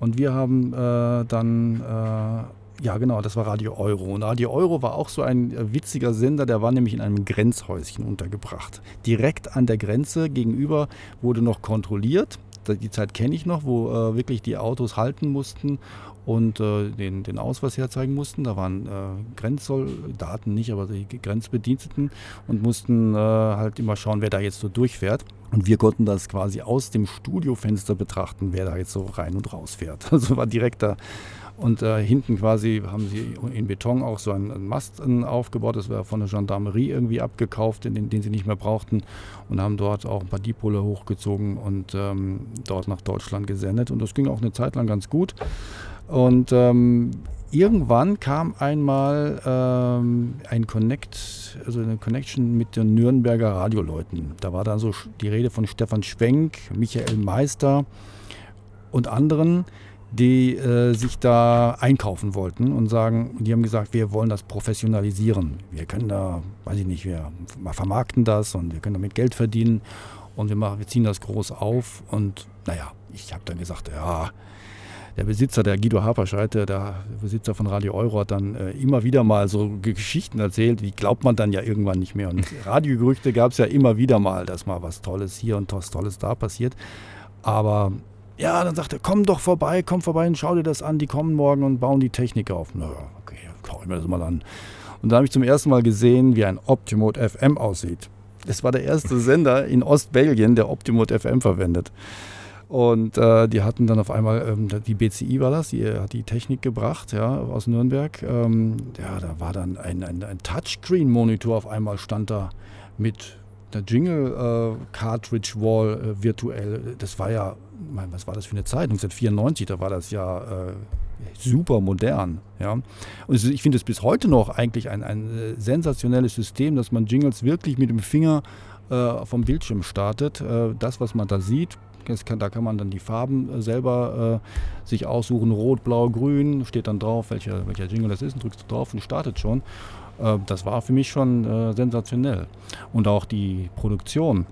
Und wir haben äh, dann, äh, ja genau, das war Radio Euro. Und Radio Euro war auch so ein äh, witziger Sender, der war nämlich in einem Grenzhäuschen untergebracht. Direkt an der Grenze gegenüber wurde noch kontrolliert die Zeit kenne ich noch, wo äh, wirklich die Autos halten mussten und äh, den, den Ausweis herzeigen mussten. Da waren äh, Grenzsoldaten nicht, aber die Grenzbediensteten und mussten äh, halt immer schauen, wer da jetzt so durchfährt. Und wir konnten das quasi aus dem Studiofenster betrachten, wer da jetzt so rein und raus fährt. Also war direkt da und äh, hinten quasi haben sie in Beton auch so einen, Mast aufgebaut. Das war von der Gendarmerie irgendwie abgekauft, den, den, sie nicht mehr brauchten. Und haben dort auch ein paar Dipole hochgezogen und ähm, dort nach Deutschland gesendet. Und das ging auch eine Zeit lang ganz gut. Und ähm, irgendwann kam einmal ähm, ein Connect, also eine Connection mit den Nürnberger Radioleuten. Da war dann so die Rede von Stefan Schwenk, Michael Meister und anderen die äh, sich da einkaufen wollten und sagen, die haben gesagt, wir wollen das professionalisieren. Wir können da, weiß ich nicht, wir vermarkten das und wir können damit Geld verdienen und wir, machen, wir ziehen das groß auf. Und naja, ich habe dann gesagt, ja, der Besitzer, der Guido Haperscheid, der Besitzer von Radio Euro, hat dann äh, immer wieder mal so Geschichten erzählt, die glaubt man dann ja irgendwann nicht mehr. Und Radiogerüchte gab es ja immer wieder mal, dass mal was Tolles hier und was Tolles da passiert. Aber ja, dann sagt er, komm doch vorbei, komm vorbei und schau dir das an. Die kommen morgen und bauen die Technik auf. Na okay, schau ich mir das mal an. Und da habe ich zum ersten Mal gesehen, wie ein Optimode FM aussieht. Das war der erste Sender in Ostbelgien, der Optimode FM verwendet. Und äh, die hatten dann auf einmal, ähm, die BCI war das, die hat die Technik gebracht, ja, aus Nürnberg. Ähm, ja, da war dann ein, ein, ein Touchscreen-Monitor auf einmal stand da mit der Jingle-Cartridge-Wall äh, äh, virtuell. Das war ja mein, was war das für eine Zeit? 1994, da war das ja äh, super modern. Ja? Und ich finde es bis heute noch eigentlich ein, ein äh, sensationelles System, dass man Jingles wirklich mit dem Finger äh, vom Bildschirm startet. Äh, das, was man da sieht, kann, da kann man dann die Farben selber äh, sich aussuchen, rot, blau, grün, steht dann drauf, welcher, welcher Jingle das ist, und drückst du drauf und startet schon. Das war für mich schon sensationell. Und auch die Produktion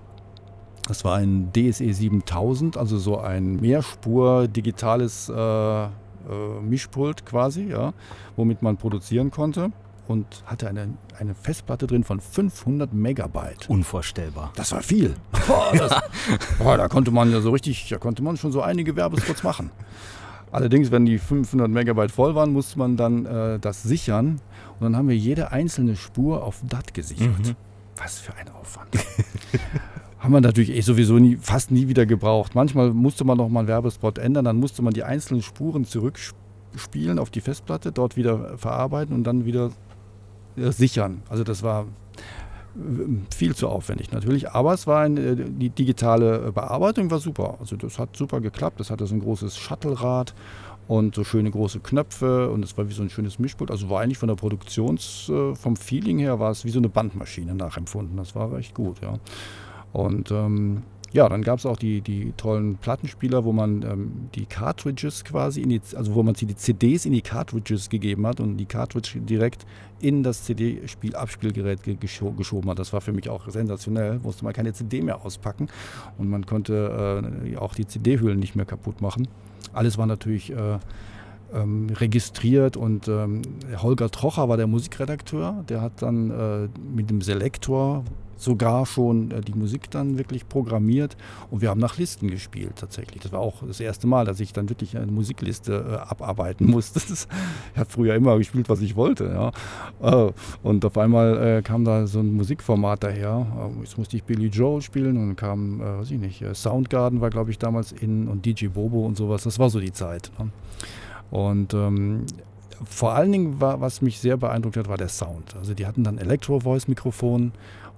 das war ein DSE 7000, also so ein Mehrspur digitales äh, äh, Mischpult quasi, ja, womit man produzieren konnte und hatte eine, eine Festplatte drin von 500 Megabyte. Unvorstellbar. Das war viel. Boah, das, boah, da konnte man ja so richtig, da konnte man schon so einige Werbespots machen. Allerdings, wenn die 500 Megabyte voll waren, musste man dann äh, das sichern. Und dann haben wir jede einzelne Spur auf DAT gesichert. Mhm. Was für ein Aufwand. haben wir natürlich eh sowieso nie, fast nie wieder gebraucht. Manchmal musste man noch mal einen Werbespot ändern, dann musste man die einzelnen Spuren zurückspielen auf die Festplatte, dort wieder verarbeiten und dann wieder äh, sichern. Also das war viel zu aufwendig natürlich, aber es war eine, äh, die digitale Bearbeitung war super. Also das hat super geklappt. Das hatte so ein großes Shuttle-Rad und so schöne große Knöpfe und es war wie so ein schönes Mischpult. Also war eigentlich von der Produktions, vom Feeling her war es wie so eine Bandmaschine nachempfunden. Das war recht gut, ja. Und ähm, ja, dann gab es auch die, die tollen Plattenspieler, wo man ähm, die Cartridges quasi, in die, also wo man die CDs in die Cartridges gegeben hat und die Cartridge direkt in das CD-Abspielgerät gescho geschoben hat. Das war für mich auch sensationell. Musste man keine CD mehr auspacken und man konnte äh, auch die CD-Hüllen nicht mehr kaputt machen. Alles war natürlich äh, ähm, registriert und ähm, Holger Trocher war der Musikredakteur. Der hat dann äh, mit dem Selektor sogar schon äh, die Musik dann wirklich programmiert und wir haben nach Listen gespielt tatsächlich. Das war auch das erste Mal, dass ich dann wirklich eine Musikliste äh, abarbeiten musste. Das, ich habe früher immer gespielt, was ich wollte. Ja. Äh, und auf einmal äh, kam da so ein Musikformat daher. Äh, jetzt musste ich Billy Joel spielen und kam, äh, weiß ich nicht, Soundgarden war glaube ich damals in und DJ Bobo und sowas. Das war so die Zeit. Ne? Und ähm, vor allen Dingen war, was mich sehr beeindruckt hat, war der Sound. Also die hatten dann Elektro-Voice-Mikrofon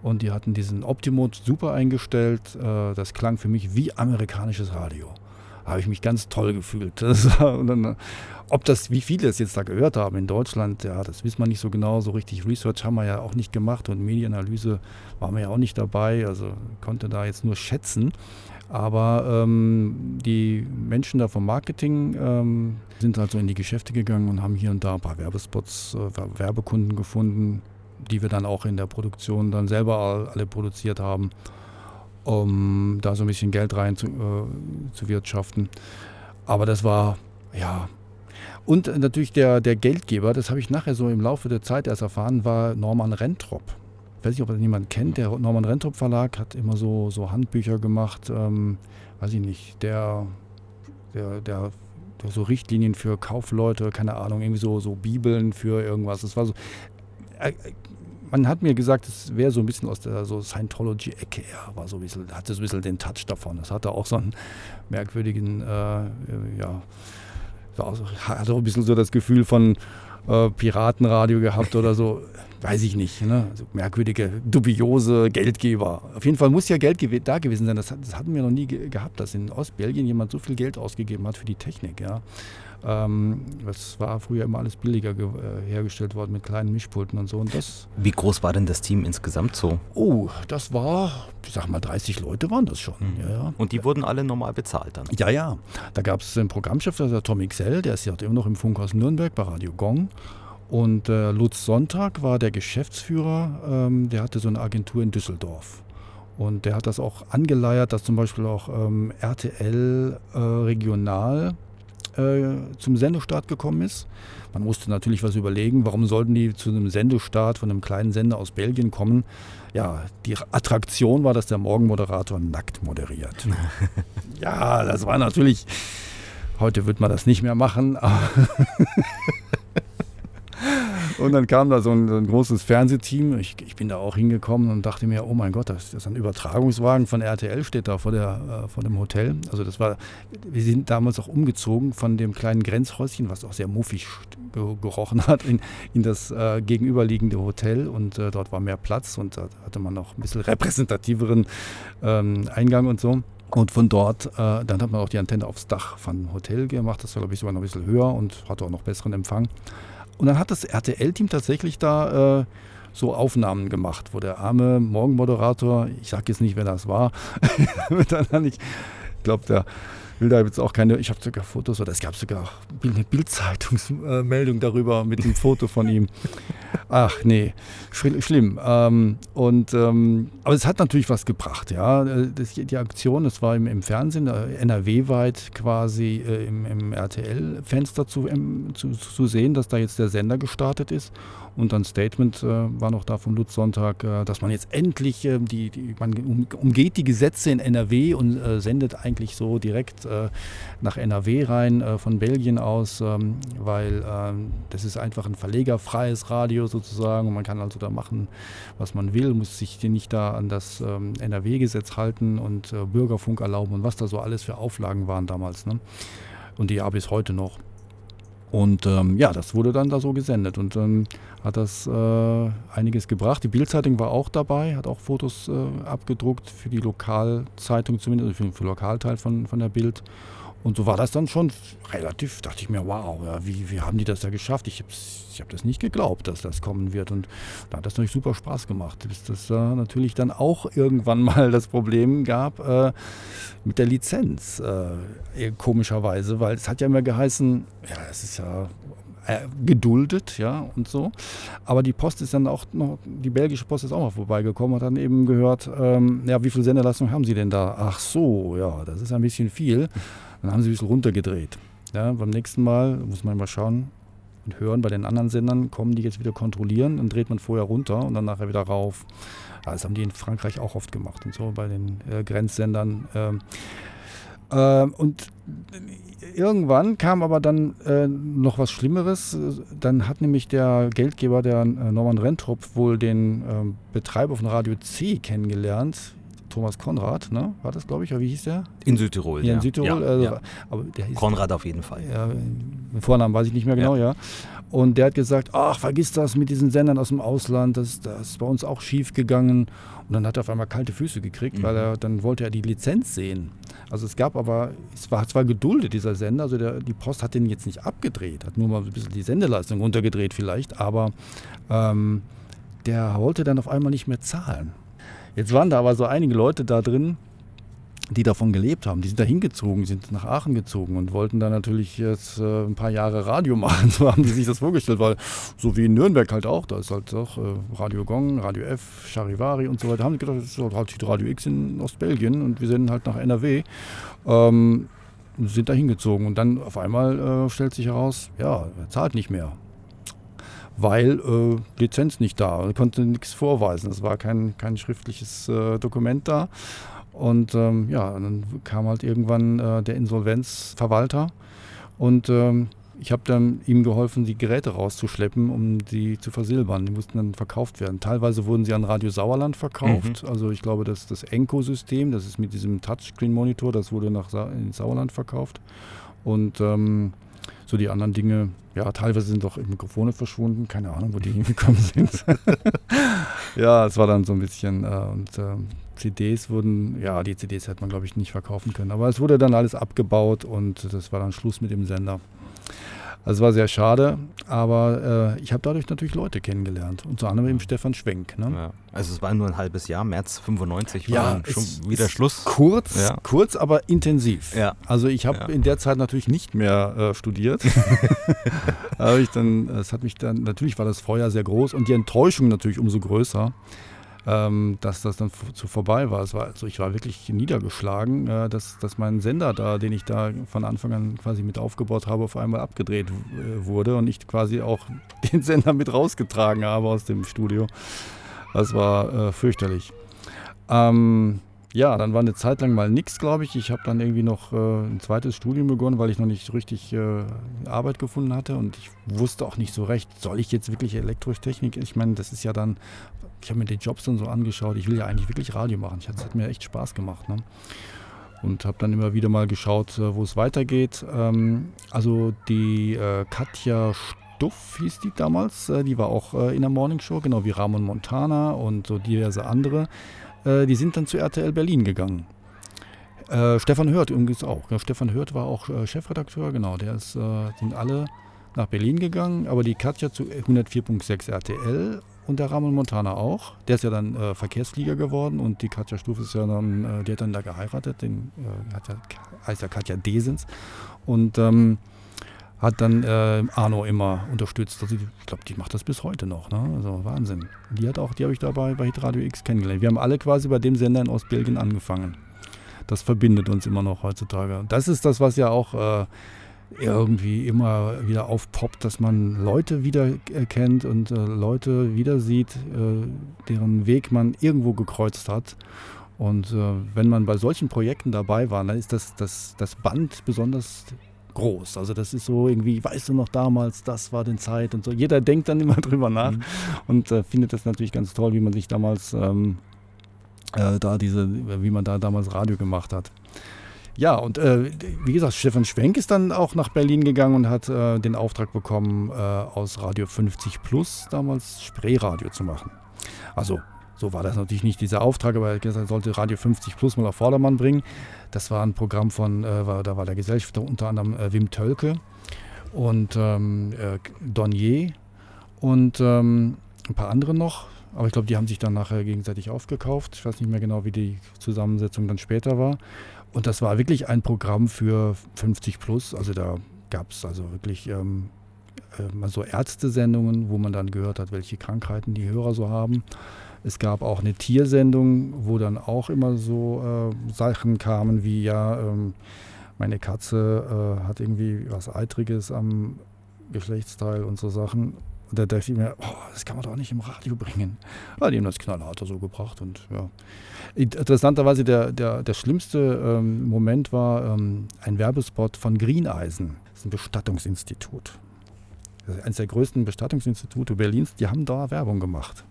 und die hatten diesen Optimode super eingestellt. Äh, das klang für mich wie amerikanisches Radio. Habe ich mich ganz toll gefühlt. Dann, ob das, wie viele es jetzt da gehört haben in Deutschland, ja, das wissen wir nicht so genau. So richtig Research haben wir ja auch nicht gemacht und Medienanalyse waren wir ja auch nicht dabei. Also konnte da jetzt nur schätzen. Aber ähm, die Menschen da vom Marketing ähm, sind also in die Geschäfte gegangen und haben hier und da ein paar Werbespots, äh, Werbekunden gefunden, die wir dann auch in der Produktion dann selber alle produziert haben, um da so ein bisschen Geld rein zu, äh, zu wirtschaften. Aber das war, ja. Und natürlich der, der Geldgeber, das habe ich nachher so im Laufe der Zeit erst erfahren, war Norman Rentrop. Ich weiß nicht, ob das jemand kennt. Der Norman Rentrop Verlag hat immer so, so Handbücher gemacht, ähm, weiß ich nicht, der, der, der so Richtlinien für Kaufleute, keine Ahnung, irgendwie so, so Bibeln für irgendwas. Das war so, man hat mir gesagt, es wäre so ein bisschen aus der so Scientology-Ecke. Er war so ein bisschen, hatte so ein bisschen den Touch davon. Das hatte auch so einen merkwürdigen, äh, ja, hatte auch ein bisschen so das Gefühl von äh, Piratenradio gehabt oder so. Weiß ich nicht. Ne? Also merkwürdige, dubiose Geldgeber. Auf jeden Fall muss ja Geld gew da gewesen sein. Das, das hatten wir noch nie ge gehabt, dass in Ostbelgien jemand so viel Geld ausgegeben hat für die Technik. Ja? Ähm, das war früher immer alles billiger äh, hergestellt worden mit kleinen Mischpulten und so. Und das Wie groß war denn das Team insgesamt so? Oh, das war, ich sag mal, 30 Leute waren das schon. Mhm. Ja. Und die wurden alle normal bezahlt dann? Ja, ja. Da gab es einen Programmchef, der Tom XL, der ist ja immer noch im Funkhaus Nürnberg bei Radio Gong. Und äh, Lutz Sonntag war der Geschäftsführer, ähm, der hatte so eine Agentur in Düsseldorf. Und der hat das auch angeleiert, dass zum Beispiel auch ähm, RTL äh, regional äh, zum Sendestart gekommen ist. Man musste natürlich was überlegen, warum sollten die zu einem Sendestart von einem kleinen Sender aus Belgien kommen. Ja, die Attraktion war, dass der Morgenmoderator nackt moderiert. ja, das war natürlich, heute wird man das nicht mehr machen, Und dann kam da so ein, so ein großes Fernsehteam. Ich, ich, bin da auch hingekommen und dachte mir, oh mein Gott, das ist ein Übertragungswagen von RTL, steht da vor, der, äh, vor dem Hotel. Also das war, wir sind damals auch umgezogen von dem kleinen Grenzhäuschen, was auch sehr muffig gerochen hat, in, in das äh, gegenüberliegende Hotel. Und äh, dort war mehr Platz und da hatte man noch ein bisschen repräsentativeren ähm, Eingang und so. Und von dort, äh, dann hat man auch die Antenne aufs Dach von Hotel gemacht. Das war, glaube ich, sogar noch ein bisschen höher und hatte auch noch besseren Empfang. Und dann hat das RTL-Team tatsächlich da äh, so Aufnahmen gemacht, wo der arme Morgenmoderator, ich sage jetzt nicht, wer das war, dann ich glaube, der will da jetzt auch keine, ich habe sogar Fotos oder es gab sogar eine Bildzeitungsmeldung darüber mit dem Foto von ihm. Ach nee, schlimm. Ähm, und, ähm, aber es hat natürlich was gebracht, ja. Das, die Aktion, das war im, im Fernsehen, NRW-weit quasi äh, im, im RTL-Fenster zu, zu, zu sehen, dass da jetzt der Sender gestartet ist. Und ein Statement äh, war noch da vom Lutz Sonntag, äh, dass man jetzt endlich, äh, die, die, man umgeht die Gesetze in NRW und äh, sendet eigentlich so direkt äh, nach NRW rein äh, von Belgien aus, ähm, weil ähm, das ist einfach ein verlegerfreies Radio sozusagen und man kann also da machen, was man will, muss sich nicht da an das ähm, NRW-Gesetz halten und äh, Bürgerfunk erlauben und was da so alles für Auflagen waren damals. Ne? Und die ja bis heute noch. Und ähm, ja, das wurde dann da so gesendet und dann hat das äh, einiges gebracht. Die Bildzeitung war auch dabei, hat auch Fotos äh, abgedruckt für die Lokalzeitung zumindest, für, für den Lokalteil von, von der Bild. Und so war das dann schon relativ, dachte ich mir, wow, ja, wie, wie haben die das da geschafft? Ich habe ich hab das nicht geglaubt, dass das kommen wird. Und da hat das natürlich super Spaß gemacht, bis das äh, natürlich dann auch irgendwann mal das Problem gab äh, mit der Lizenz, äh, komischerweise, weil es hat ja immer geheißen, ja, es ist ja äh, geduldet, ja, und so. Aber die Post ist dann auch noch, die belgische Post ist auch mal vorbeigekommen, hat dann eben gehört, ähm, ja, wie viel Senderleistung haben Sie denn da? Ach so, ja, das ist ein bisschen viel. Dann haben sie ein bisschen runtergedreht. Ja, beim nächsten Mal muss man mal schauen und hören, bei den anderen Sendern kommen die jetzt wieder kontrollieren, dann dreht man vorher runter und dann nachher wieder rauf. Ja, das haben die in Frankreich auch oft gemacht und so bei den äh, Grenzsendern. Ähm, ähm, und irgendwann kam aber dann äh, noch was Schlimmeres. Dann hat nämlich der Geldgeber, der äh, Norman Rentrop, wohl den äh, Betreiber von Radio C kennengelernt. Thomas Konrad, ne? war das, glaube ich, oder wie hieß der? In Südtirol. Ja, in Südtirol. Ja, also, ja. Aber der hieß, Konrad auf jeden Fall. Ja, den Vornamen weiß ich nicht mehr genau, ja. Und der hat gesagt, ach, vergiss das mit diesen Sendern aus dem Ausland, das, das ist bei uns auch schief gegangen. Und dann hat er auf einmal kalte Füße gekriegt, mhm. weil er dann wollte er die Lizenz sehen. Also es gab aber, es war zwar geduldet, dieser Sender, also der, die Post hat den jetzt nicht abgedreht, hat nur mal ein bisschen die Sendeleistung runtergedreht vielleicht, aber ähm, der wollte dann auf einmal nicht mehr zahlen. Jetzt waren da aber so einige Leute da drin, die davon gelebt haben. Die sind da hingezogen, sind nach Aachen gezogen und wollten da natürlich jetzt äh, ein paar Jahre Radio machen. So haben die sich das vorgestellt, weil so wie in Nürnberg halt auch, da ist halt auch äh, Radio Gong, Radio F, Charivari und so weiter. Haben die gedacht, das ist halt Radio X in Ostbelgien und wir senden halt nach NRW. Ähm, sind da hingezogen und dann auf einmal äh, stellt sich heraus, ja, er zahlt nicht mehr weil äh, Lizenz nicht da. Er konnte nichts vorweisen. Es war kein, kein schriftliches äh, Dokument da. Und ähm, ja, dann kam halt irgendwann äh, der Insolvenzverwalter und ähm, ich habe dann ihm geholfen, die Geräte rauszuschleppen, um sie zu versilbern. Die mussten dann verkauft werden. Teilweise wurden sie an Radio Sauerland verkauft. Mhm. Also ich glaube, dass das Enco-System, das ist mit diesem Touchscreen-Monitor, das wurde nach Sa in Sauerland verkauft. Und ähm, so die anderen Dinge, ja, teilweise sind auch Mikrofone verschwunden, keine Ahnung, wo die hingekommen sind. ja, es war dann so ein bisschen, äh, und äh, CDs wurden, ja, die CDs hätte man, glaube ich, nicht verkaufen können. Aber es wurde dann alles abgebaut und das war dann Schluss mit dem Sender. Also es war sehr schade, aber äh, ich habe dadurch natürlich Leute kennengelernt. Unter anderem eben Stefan Schwenk. Ne? Ja. Also es war nur ein halbes Jahr, März 95 war ja, schon wieder Schluss. Kurz, ja. kurz, aber intensiv. Ja. Also ich habe in der Zeit natürlich nicht mehr äh, studiert. aber ich dann, es hat mich dann, natürlich war das Feuer sehr groß und die Enttäuschung natürlich umso größer ähm, dass das dann zu vorbei war. Es war also ich war wirklich niedergeschlagen, äh, dass, dass mein Sender da, den ich da von Anfang an quasi mit aufgebaut habe, auf einmal abgedreht äh, wurde und ich quasi auch den Sender mit rausgetragen habe aus dem Studio. Das war äh, fürchterlich. Ähm, ja, dann war eine Zeit lang mal nichts, glaube ich. Ich habe dann irgendwie noch äh, ein zweites Studium begonnen, weil ich noch nicht richtig äh, Arbeit gefunden hatte und ich wusste auch nicht so recht, soll ich jetzt wirklich Elektrotechnik? Ich meine, das ist ja dann ich habe mir die Jobs dann so angeschaut. Ich will ja eigentlich wirklich Radio machen. Es hat mir echt Spaß gemacht. Ne? Und habe dann immer wieder mal geschaut, äh, wo es weitergeht. Ähm, also die äh, Katja Stuff hieß die damals. Äh, die war auch äh, in der Morning Show, genau wie Ramon Montana und so diverse andere. Äh, die sind dann zu RTL Berlin gegangen. Äh, Stefan Hört übrigens auch. Ja, Stefan Hört war auch Chefredakteur, genau. Der ist, sind alle nach Berlin gegangen, aber die Katja zu 104.6 RTL und der Ramon Montana auch. Der ist ja dann äh, Verkehrsflieger geworden und die Katja Stufe ist ja dann, äh, die hat dann da geheiratet, den äh, hat ja, heißt ja Katja Desens und ähm, hat dann äh, Arno immer unterstützt. Also ich glaube, die macht das bis heute noch. Ne? Also Wahnsinn. Die hat auch, die habe ich dabei bei Hitradio X kennengelernt. Wir haben alle quasi bei dem Sender in Ostbelgien angefangen. Das verbindet uns immer noch heutzutage. Das ist das, was ja auch äh, irgendwie immer wieder aufpoppt, dass man Leute wiedererkennt und äh, Leute wieder sieht, äh, deren Weg man irgendwo gekreuzt hat. Und äh, wenn man bei solchen Projekten dabei war, dann ist das, das, das Band besonders groß. Also das ist so irgendwie, weißt du noch damals, das war die Zeit und so. Jeder denkt dann immer drüber nach mhm. und äh, findet das natürlich ganz toll, wie man sich damals ähm, äh, da diese, wie man da damals Radio gemacht hat. Ja, und äh, wie gesagt, Stefan Schwenk ist dann auch nach Berlin gegangen und hat äh, den Auftrag bekommen, äh, aus Radio 50 Plus damals Spreeradio zu machen. Also so war das natürlich nicht dieser Auftrag, aber er sollte Radio 50 Plus mal auf Vordermann bringen. Das war ein Programm von, äh, war, da war der Gesellschafter unter anderem äh, Wim Tölke und ähm, äh, Donnier und ähm, ein paar andere noch. Aber ich glaube, die haben sich dann nachher gegenseitig aufgekauft. Ich weiß nicht mehr genau, wie die Zusammensetzung dann später war. Und das war wirklich ein Programm für 50 plus. Also da gab es also wirklich ähm, äh, mal so Ärztesendungen, wo man dann gehört hat, welche Krankheiten die Hörer so haben. Es gab auch eine Tiersendung, wo dann auch immer so äh, Sachen kamen wie, ja, ähm, meine Katze äh, hat irgendwie was Eitriges am Geschlechtsteil und so Sachen. Und da dachte ich mir, oh, das kann man doch nicht im Radio bringen. Aber die haben das knallhart so gebracht und ja. Interessanterweise der, der, der schlimmste ähm, Moment war ähm, ein Werbespot von Greeneisen. Das ist ein Bestattungsinstitut. Eines der größten Bestattungsinstitute Berlins. Die haben da Werbung gemacht.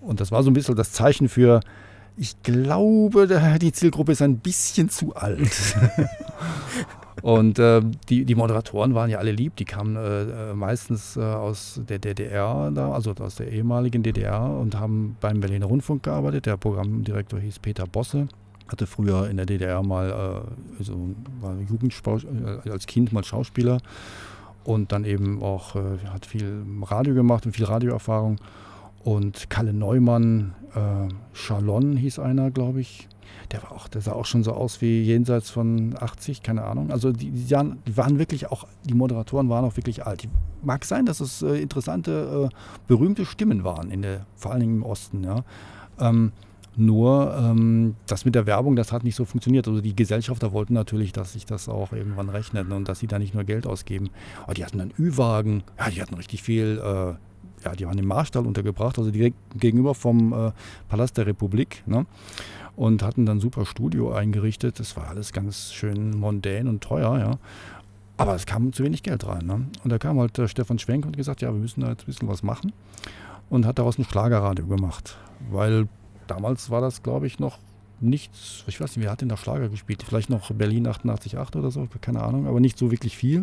Und das war so ein bisschen das Zeichen für, ich glaube, die Zielgruppe ist ein bisschen zu alt. Und äh, die, die Moderatoren waren ja alle lieb, die kamen äh, äh meistens äh, aus der DDR, da, also aus der ehemaligen DDR und haben beim Berliner Rundfunk gearbeitet. Der Programmdirektor hieß Peter Bosse, hatte früher in der DDR mal, äh, also war äh, als Kind mal Schauspieler und dann eben auch, hat viel Radio gemacht und viel Radioerfahrung. Und Kalle Neumann, Charlon hieß einer, glaube ich, der war auch, der sah auch schon so aus wie jenseits von 80, keine Ahnung. Also die, die, waren wirklich auch, die Moderatoren waren auch wirklich alt. Mag sein, dass es äh, interessante, äh, berühmte Stimmen waren, in der, vor allen Dingen im Osten, ja. Ähm, nur ähm, das mit der Werbung, das hat nicht so funktioniert. Also die Gesellschafter wollten natürlich, dass sich das auch irgendwann rechnet und dass sie da nicht nur Geld ausgeben. Aber die hatten dann Ü-Wagen, ja, die hatten richtig viel, äh, ja, die waren im Marstall untergebracht, also direkt gegenüber vom äh, Palast der Republik. Ne? Und hatten dann super Studio eingerichtet. Das war alles ganz schön mondän und teuer, ja. Aber es kam zu wenig Geld rein. Ne? Und da kam halt Stefan Schwenk und gesagt, ja, wir müssen da jetzt ein bisschen was machen. Und hat daraus ein Schlagerradio gemacht. Weil damals war das, glaube ich, noch nichts, ich weiß nicht, wer hat denn da Schlager gespielt? Vielleicht noch Berlin 88.8 oder so, keine Ahnung, aber nicht so wirklich viel.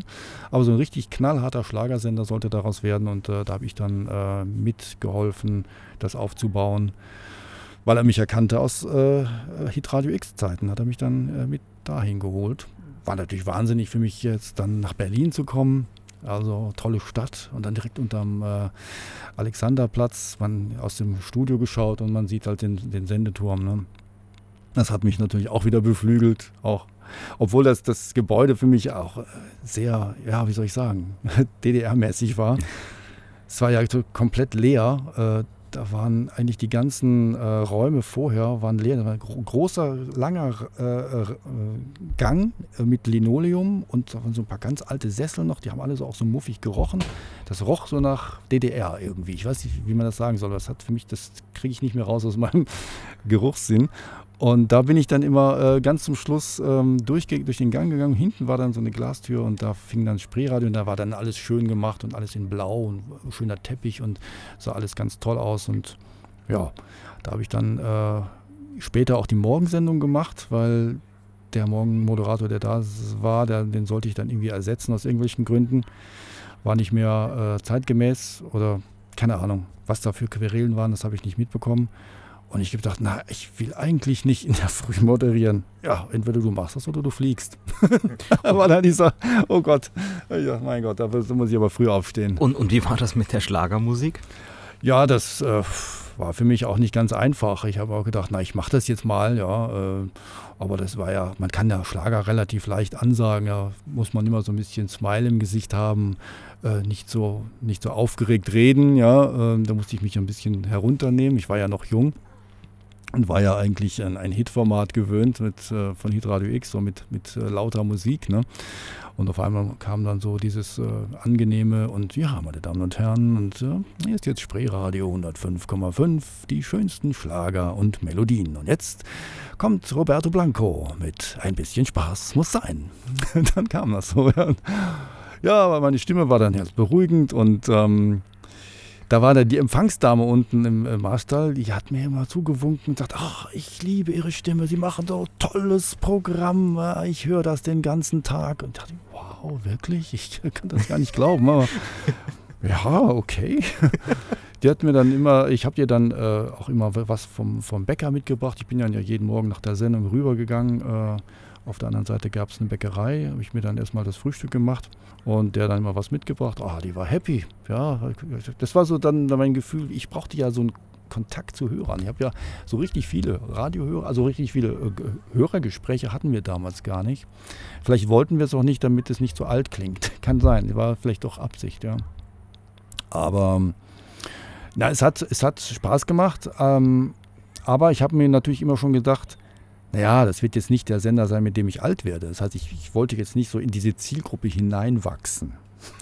Aber so ein richtig knallharter Schlagersender sollte daraus werden und äh, da habe ich dann äh, mitgeholfen, das aufzubauen weil er mich erkannte aus äh, Hitradio X-Zeiten, hat er mich dann äh, mit dahin geholt. War natürlich wahnsinnig für mich jetzt dann nach Berlin zu kommen. Also tolle Stadt und dann direkt unterm äh, Alexanderplatz, man aus dem Studio geschaut und man sieht halt den, den Sendeturm. Ne? Das hat mich natürlich auch wieder beflügelt, auch obwohl das, das Gebäude für mich auch äh, sehr, ja, wie soll ich sagen, DDR-mäßig war. Es war ja komplett leer. Da waren eigentlich die ganzen äh, Räume vorher waren leer. Da war ein großer, langer äh, äh, Gang äh, mit Linoleum und da waren so ein paar ganz alte Sessel noch, die haben alle so auch so muffig gerochen. Das roch so nach DDR irgendwie. Ich weiß nicht, wie man das sagen soll. Das hat für mich, das kriege ich nicht mehr raus aus meinem Geruchssinn. Und da bin ich dann immer äh, ganz zum Schluss ähm, durch, durch den Gang gegangen. Hinten war dann so eine Glastür und da fing dann Spreeradio und da war dann alles schön gemacht und alles in Blau und schöner Teppich und sah alles ganz toll aus. Und ja, da habe ich dann äh, später auch die Morgensendung gemacht, weil der Morgenmoderator, der da war, der, den sollte ich dann irgendwie ersetzen aus irgendwelchen Gründen. War nicht mehr äh, zeitgemäß oder keine Ahnung, was da für Querelen waren, das habe ich nicht mitbekommen. Und ich habe gedacht, na, ich will eigentlich nicht in der Früh moderieren. Ja, entweder du machst das oder du fliegst. war dann dieser, oh Gott, ja, mein Gott, da muss ich aber früh aufstehen. Und, und wie war das mit der Schlagermusik? Ja, das äh, war für mich auch nicht ganz einfach. Ich habe auch gedacht, na, ich mache das jetzt mal, ja. Äh, aber das war ja, man kann ja Schlager relativ leicht ansagen, ja, muss man immer so ein bisschen Smile im Gesicht haben, äh, nicht, so, nicht so aufgeregt reden, ja. Äh, da musste ich mich ein bisschen herunternehmen. Ich war ja noch jung und war ja eigentlich an ein Hitformat gewöhnt mit, äh, von Hitradio X, so mit, mit äh, lauter Musik. Ne? Und auf einmal kam dann so dieses äh, angenehme und ja, meine Damen und Herren, und äh, hier ist jetzt Spreeradio 105,5, die schönsten Schlager und Melodien. Und jetzt kommt Roberto Blanco mit ein bisschen Spaß muss sein. dann kam das so. Ja, ja aber meine Stimme war dann jetzt beruhigend und ähm, da war die Empfangsdame unten im, im Marstall, die hat mir immer zugewunken und sagt, ach, ich liebe ihre Stimme, sie machen so tolles Programm, ich höre das den ganzen Tag. Und dachte, wow, wirklich? Ich kann das gar nicht glauben, aber ja, okay. Die hat mir dann immer, ich habe ihr dann äh, auch immer was vom, vom Bäcker mitgebracht. Ich bin ja jeden Morgen nach der Sendung rübergegangen. Äh, auf der anderen Seite gab es eine Bäckerei, habe ich mir dann erstmal das Frühstück gemacht und der dann mal was mitgebracht. Ah, die war happy. Ja, das war so dann mein Gefühl, ich brauchte ja so einen Kontakt zu Hörern. Ich habe ja so richtig viele Radiohörer, also richtig viele äh, Hörergespräche hatten wir damals gar nicht. Vielleicht wollten wir es auch nicht, damit es nicht so alt klingt. Kann sein, war vielleicht doch Absicht, ja. Aber na, es, hat, es hat Spaß gemacht. Ähm, aber ich habe mir natürlich immer schon gedacht, naja, das wird jetzt nicht der Sender sein, mit dem ich alt werde. Das heißt, ich, ich wollte jetzt nicht so in diese Zielgruppe hineinwachsen.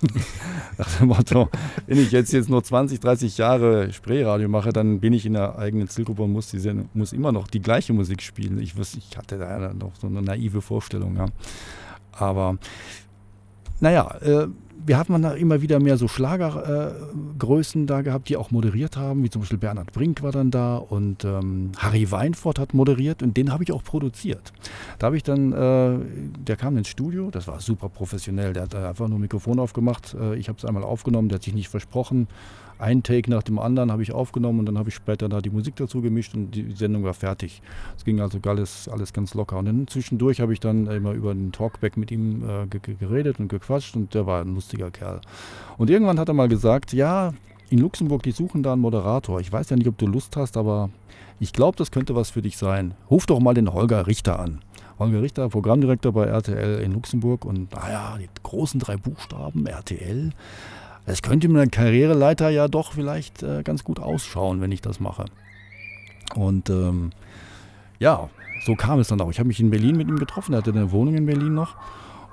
Nach dem Motto, wenn ich jetzt, jetzt nur 20, 30 Jahre Spreeradio mache, dann bin ich in der eigenen Zielgruppe und muss, die, muss immer noch die gleiche Musik spielen. Ich, wusste, ich hatte da noch so eine naive Vorstellung. Ja. Aber naja, äh, wir hatten da immer wieder mehr so Schlagergrößen äh, da gehabt, die auch moderiert haben, wie zum Beispiel Bernhard Brink war dann da und ähm, Harry Weinfurt hat moderiert und den habe ich auch produziert. Da habe ich dann, äh, der kam ins Studio, das war super professionell, der hat einfach nur ein Mikrofon aufgemacht, äh, ich habe es einmal aufgenommen, der hat sich nicht versprochen, ein Take nach dem anderen habe ich aufgenommen und dann habe ich später da die Musik dazu gemischt und die Sendung war fertig. Es ging also alles, alles ganz locker. Und dann zwischendurch habe ich dann immer über den Talkback mit ihm äh, geredet und gequatscht und der war ein lustiger Kerl. Und irgendwann hat er mal gesagt, ja, in Luxemburg, die suchen da einen Moderator. Ich weiß ja nicht, ob du Lust hast, aber ich glaube, das könnte was für dich sein. Ruf doch mal den Holger Richter an. Holger Richter, Programmdirektor bei RTL in Luxemburg und naja, die großen drei Buchstaben, RTL. Es könnte mir eine Karriereleiter ja doch vielleicht äh, ganz gut ausschauen, wenn ich das mache. Und ähm, ja, so kam es dann auch. Ich habe mich in Berlin mit ihm getroffen, er hatte eine Wohnung in Berlin noch.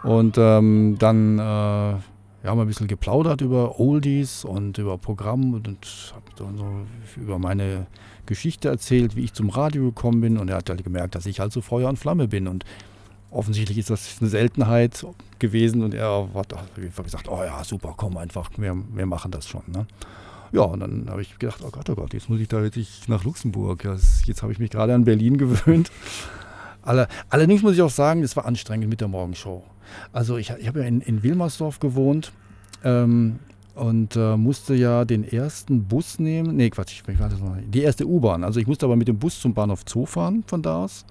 Und ähm, dann äh, ja, haben wir ein bisschen geplaudert über Oldies und über Programm und, habe so über meine Geschichte erzählt, wie ich zum Radio gekommen bin. Und er hat halt gemerkt, dass ich halt so Feuer und Flamme bin. Und offensichtlich ist das eine Seltenheit gewesen und er hat gesagt, oh ja, super, komm einfach, wir, wir machen das schon. Ne? Ja, und dann habe ich gedacht, oh Gott, oh Gott, jetzt muss ich da wirklich nach Luxemburg. Jetzt, habe ich mich gerade an Berlin gewöhnt. allerdings muss ich auch sagen, es war anstrengend mit der Morgenshow. Also ich, ich habe ja in, in Wilmersdorf gewohnt ähm, und äh, musste ja den ersten Bus nehmen. Nee, Quatsch, ich war das mal. Die erste U-Bahn. Also ich musste aber mit dem Bus zum Bahnhof Zoo fahren von da aus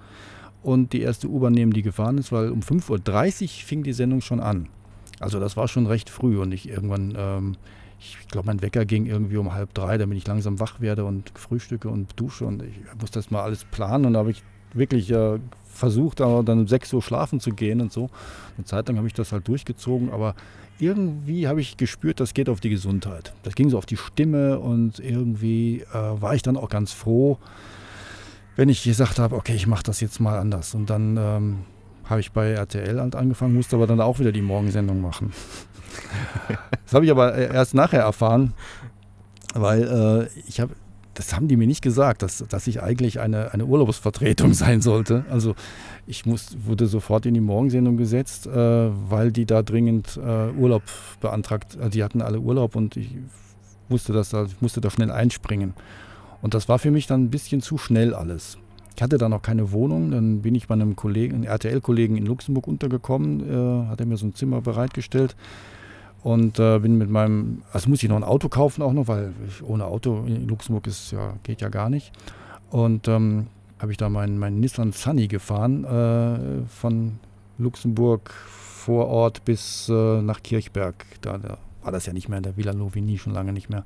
und die erste U-Bahn nehmen, die gefahren ist, weil um 5.30 Uhr fing die Sendung schon an. Also das war schon recht früh und ich irgendwann, ähm, ich glaube, mein Wecker ging irgendwie um halb drei, damit ich langsam wach werde und frühstücke und dusche und ich muss das mal alles planen und da habe ich wirklich äh, versucht, aber dann um 6 Uhr schlafen zu gehen und so. Eine Zeit lang habe ich das halt durchgezogen, aber irgendwie habe ich gespürt, das geht auf die Gesundheit. Das ging so auf die Stimme und irgendwie äh, war ich dann auch ganz froh, wenn ich gesagt habe, okay, ich mache das jetzt mal anders. Und dann ähm, habe ich bei RTL angefangen, musste aber dann auch wieder die Morgensendung machen. das habe ich aber äh, erst nachher erfahren, weil äh, ich habe, das haben die mir nicht gesagt, dass, dass ich eigentlich eine, eine Urlaubsvertretung sein sollte. Also ich muss, wurde sofort in die Morgensendung gesetzt, äh, weil die da dringend äh, Urlaub beantragt, also die hatten alle Urlaub und ich wusste das, ich musste da schnell einspringen. Und das war für mich dann ein bisschen zu schnell alles. Ich hatte da noch keine Wohnung, dann bin ich bei einem Kollegen, einem RTL-Kollegen in Luxemburg untergekommen, äh, hat er mir so ein Zimmer bereitgestellt und äh, bin mit meinem, also muss ich noch ein Auto kaufen auch noch, weil ohne Auto in Luxemburg ist ja, geht ja gar nicht. Und ähm, habe ich da meinen mein Nissan Sunny gefahren äh, von Luxemburg vor Ort bis äh, nach Kirchberg. Da, da, war das ja nicht mehr in der Villa Lovigny, schon lange nicht mehr.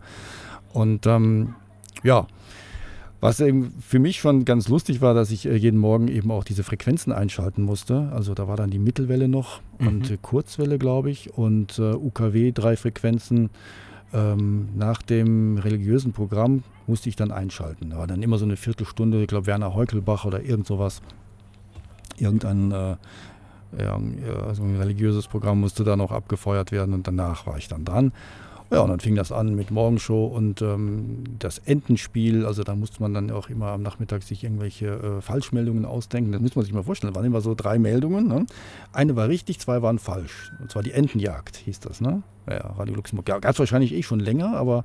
Und ähm, ja, was eben für mich schon ganz lustig war, dass ich äh, jeden Morgen eben auch diese Frequenzen einschalten musste. Also da war dann die Mittelwelle noch mhm. und Kurzwelle, glaube ich, und äh, UKW drei Frequenzen. Ähm, nach dem religiösen Programm musste ich dann einschalten. Da war dann immer so eine Viertelstunde, ich glaube Werner Heukelbach oder irgend sowas. Irgendein äh, ja, also ein religiöses Programm musste dann auch abgefeuert werden und danach war ich dann dran. Ja, und dann fing das an mit Morgenshow und ähm, das Entenspiel. Also da musste man dann auch immer am Nachmittag sich irgendwelche äh, Falschmeldungen ausdenken. Das muss man sich mal vorstellen. Da waren immer so drei Meldungen. Ne? Eine war richtig, zwei waren falsch. Und zwar die Entenjagd hieß das. Ne? Ja, Radio Luxemburg. Ja, gab es wahrscheinlich eh schon länger, aber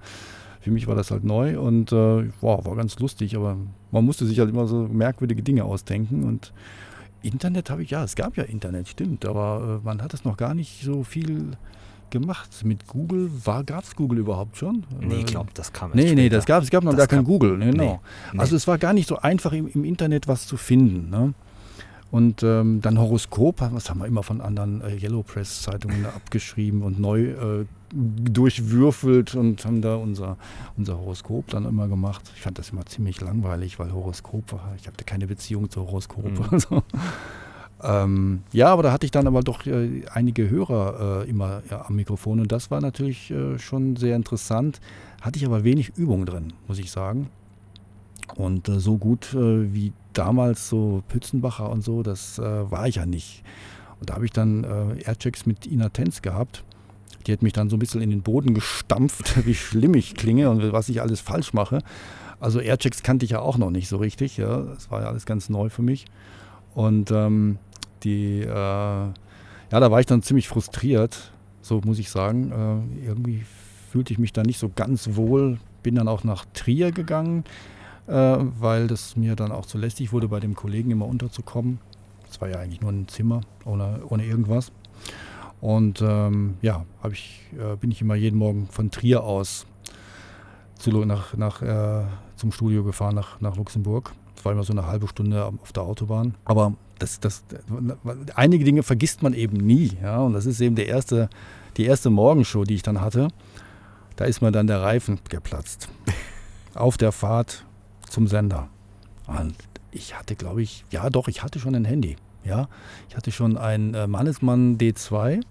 für mich war das halt neu und äh, wow, war ganz lustig. Aber man musste sich halt immer so merkwürdige Dinge ausdenken und Internet habe ich, ja, es gab ja Internet, stimmt, aber äh, man hat es noch gar nicht so viel gemacht. Mit Google, gab es Google überhaupt schon? Nee, ich glaube, das kam Nee, nee, das gab es gab noch das gar kein Google, genau. Nee, nee. Also es war gar nicht so einfach im, im Internet was zu finden. Ne? Und ähm, dann Horoskop, was haben wir immer von anderen äh, Yellow Press Zeitungen abgeschrieben und neu äh, durchwürfelt und haben da unser, unser Horoskop dann immer gemacht. Ich fand das immer ziemlich langweilig, weil Horoskop war, ich hatte keine Beziehung zu Horoskop. Mhm. Also. Ähm, ja, aber da hatte ich dann aber doch äh, einige Hörer äh, immer ja, am Mikrofon und das war natürlich äh, schon sehr interessant. Hatte ich aber wenig Übung drin, muss ich sagen. Und äh, so gut äh, wie damals so Pützenbacher und so, das äh, war ich ja nicht. Und da habe ich dann Airchecks mit Ina Tenz gehabt. Die hat mich dann so ein bisschen in den Boden gestampft, wie schlimm ich klinge und was ich alles falsch mache. Also Airchecks kannte ich ja auch noch nicht so richtig. Ja. Das war ja alles ganz neu für mich. Und ähm, die, äh, ja, da war ich dann ziemlich frustriert, so muss ich sagen. Äh, irgendwie fühlte ich mich da nicht so ganz wohl. Bin dann auch nach Trier gegangen, äh, weil das mir dann auch zu lästig wurde, bei dem Kollegen immer unterzukommen. Es war ja eigentlich nur ein Zimmer ohne, ohne irgendwas. Und ähm, ja, ich, äh, bin ich immer jeden Morgen von Trier aus zu, nach, nach, äh, zum Studio gefahren, nach, nach Luxemburg. Das war immer so eine halbe Stunde auf der Autobahn. Aber das, das, einige Dinge vergisst man eben nie. Ja? Und das ist eben der erste, die erste Morgenshow, die ich dann hatte. Da ist mir dann der Reifen geplatzt. Auf der Fahrt zum Sender. Und ich hatte, glaube ich, ja doch, ich hatte schon ein Handy. Ja, ich hatte schon ein äh, Mannesmann D2.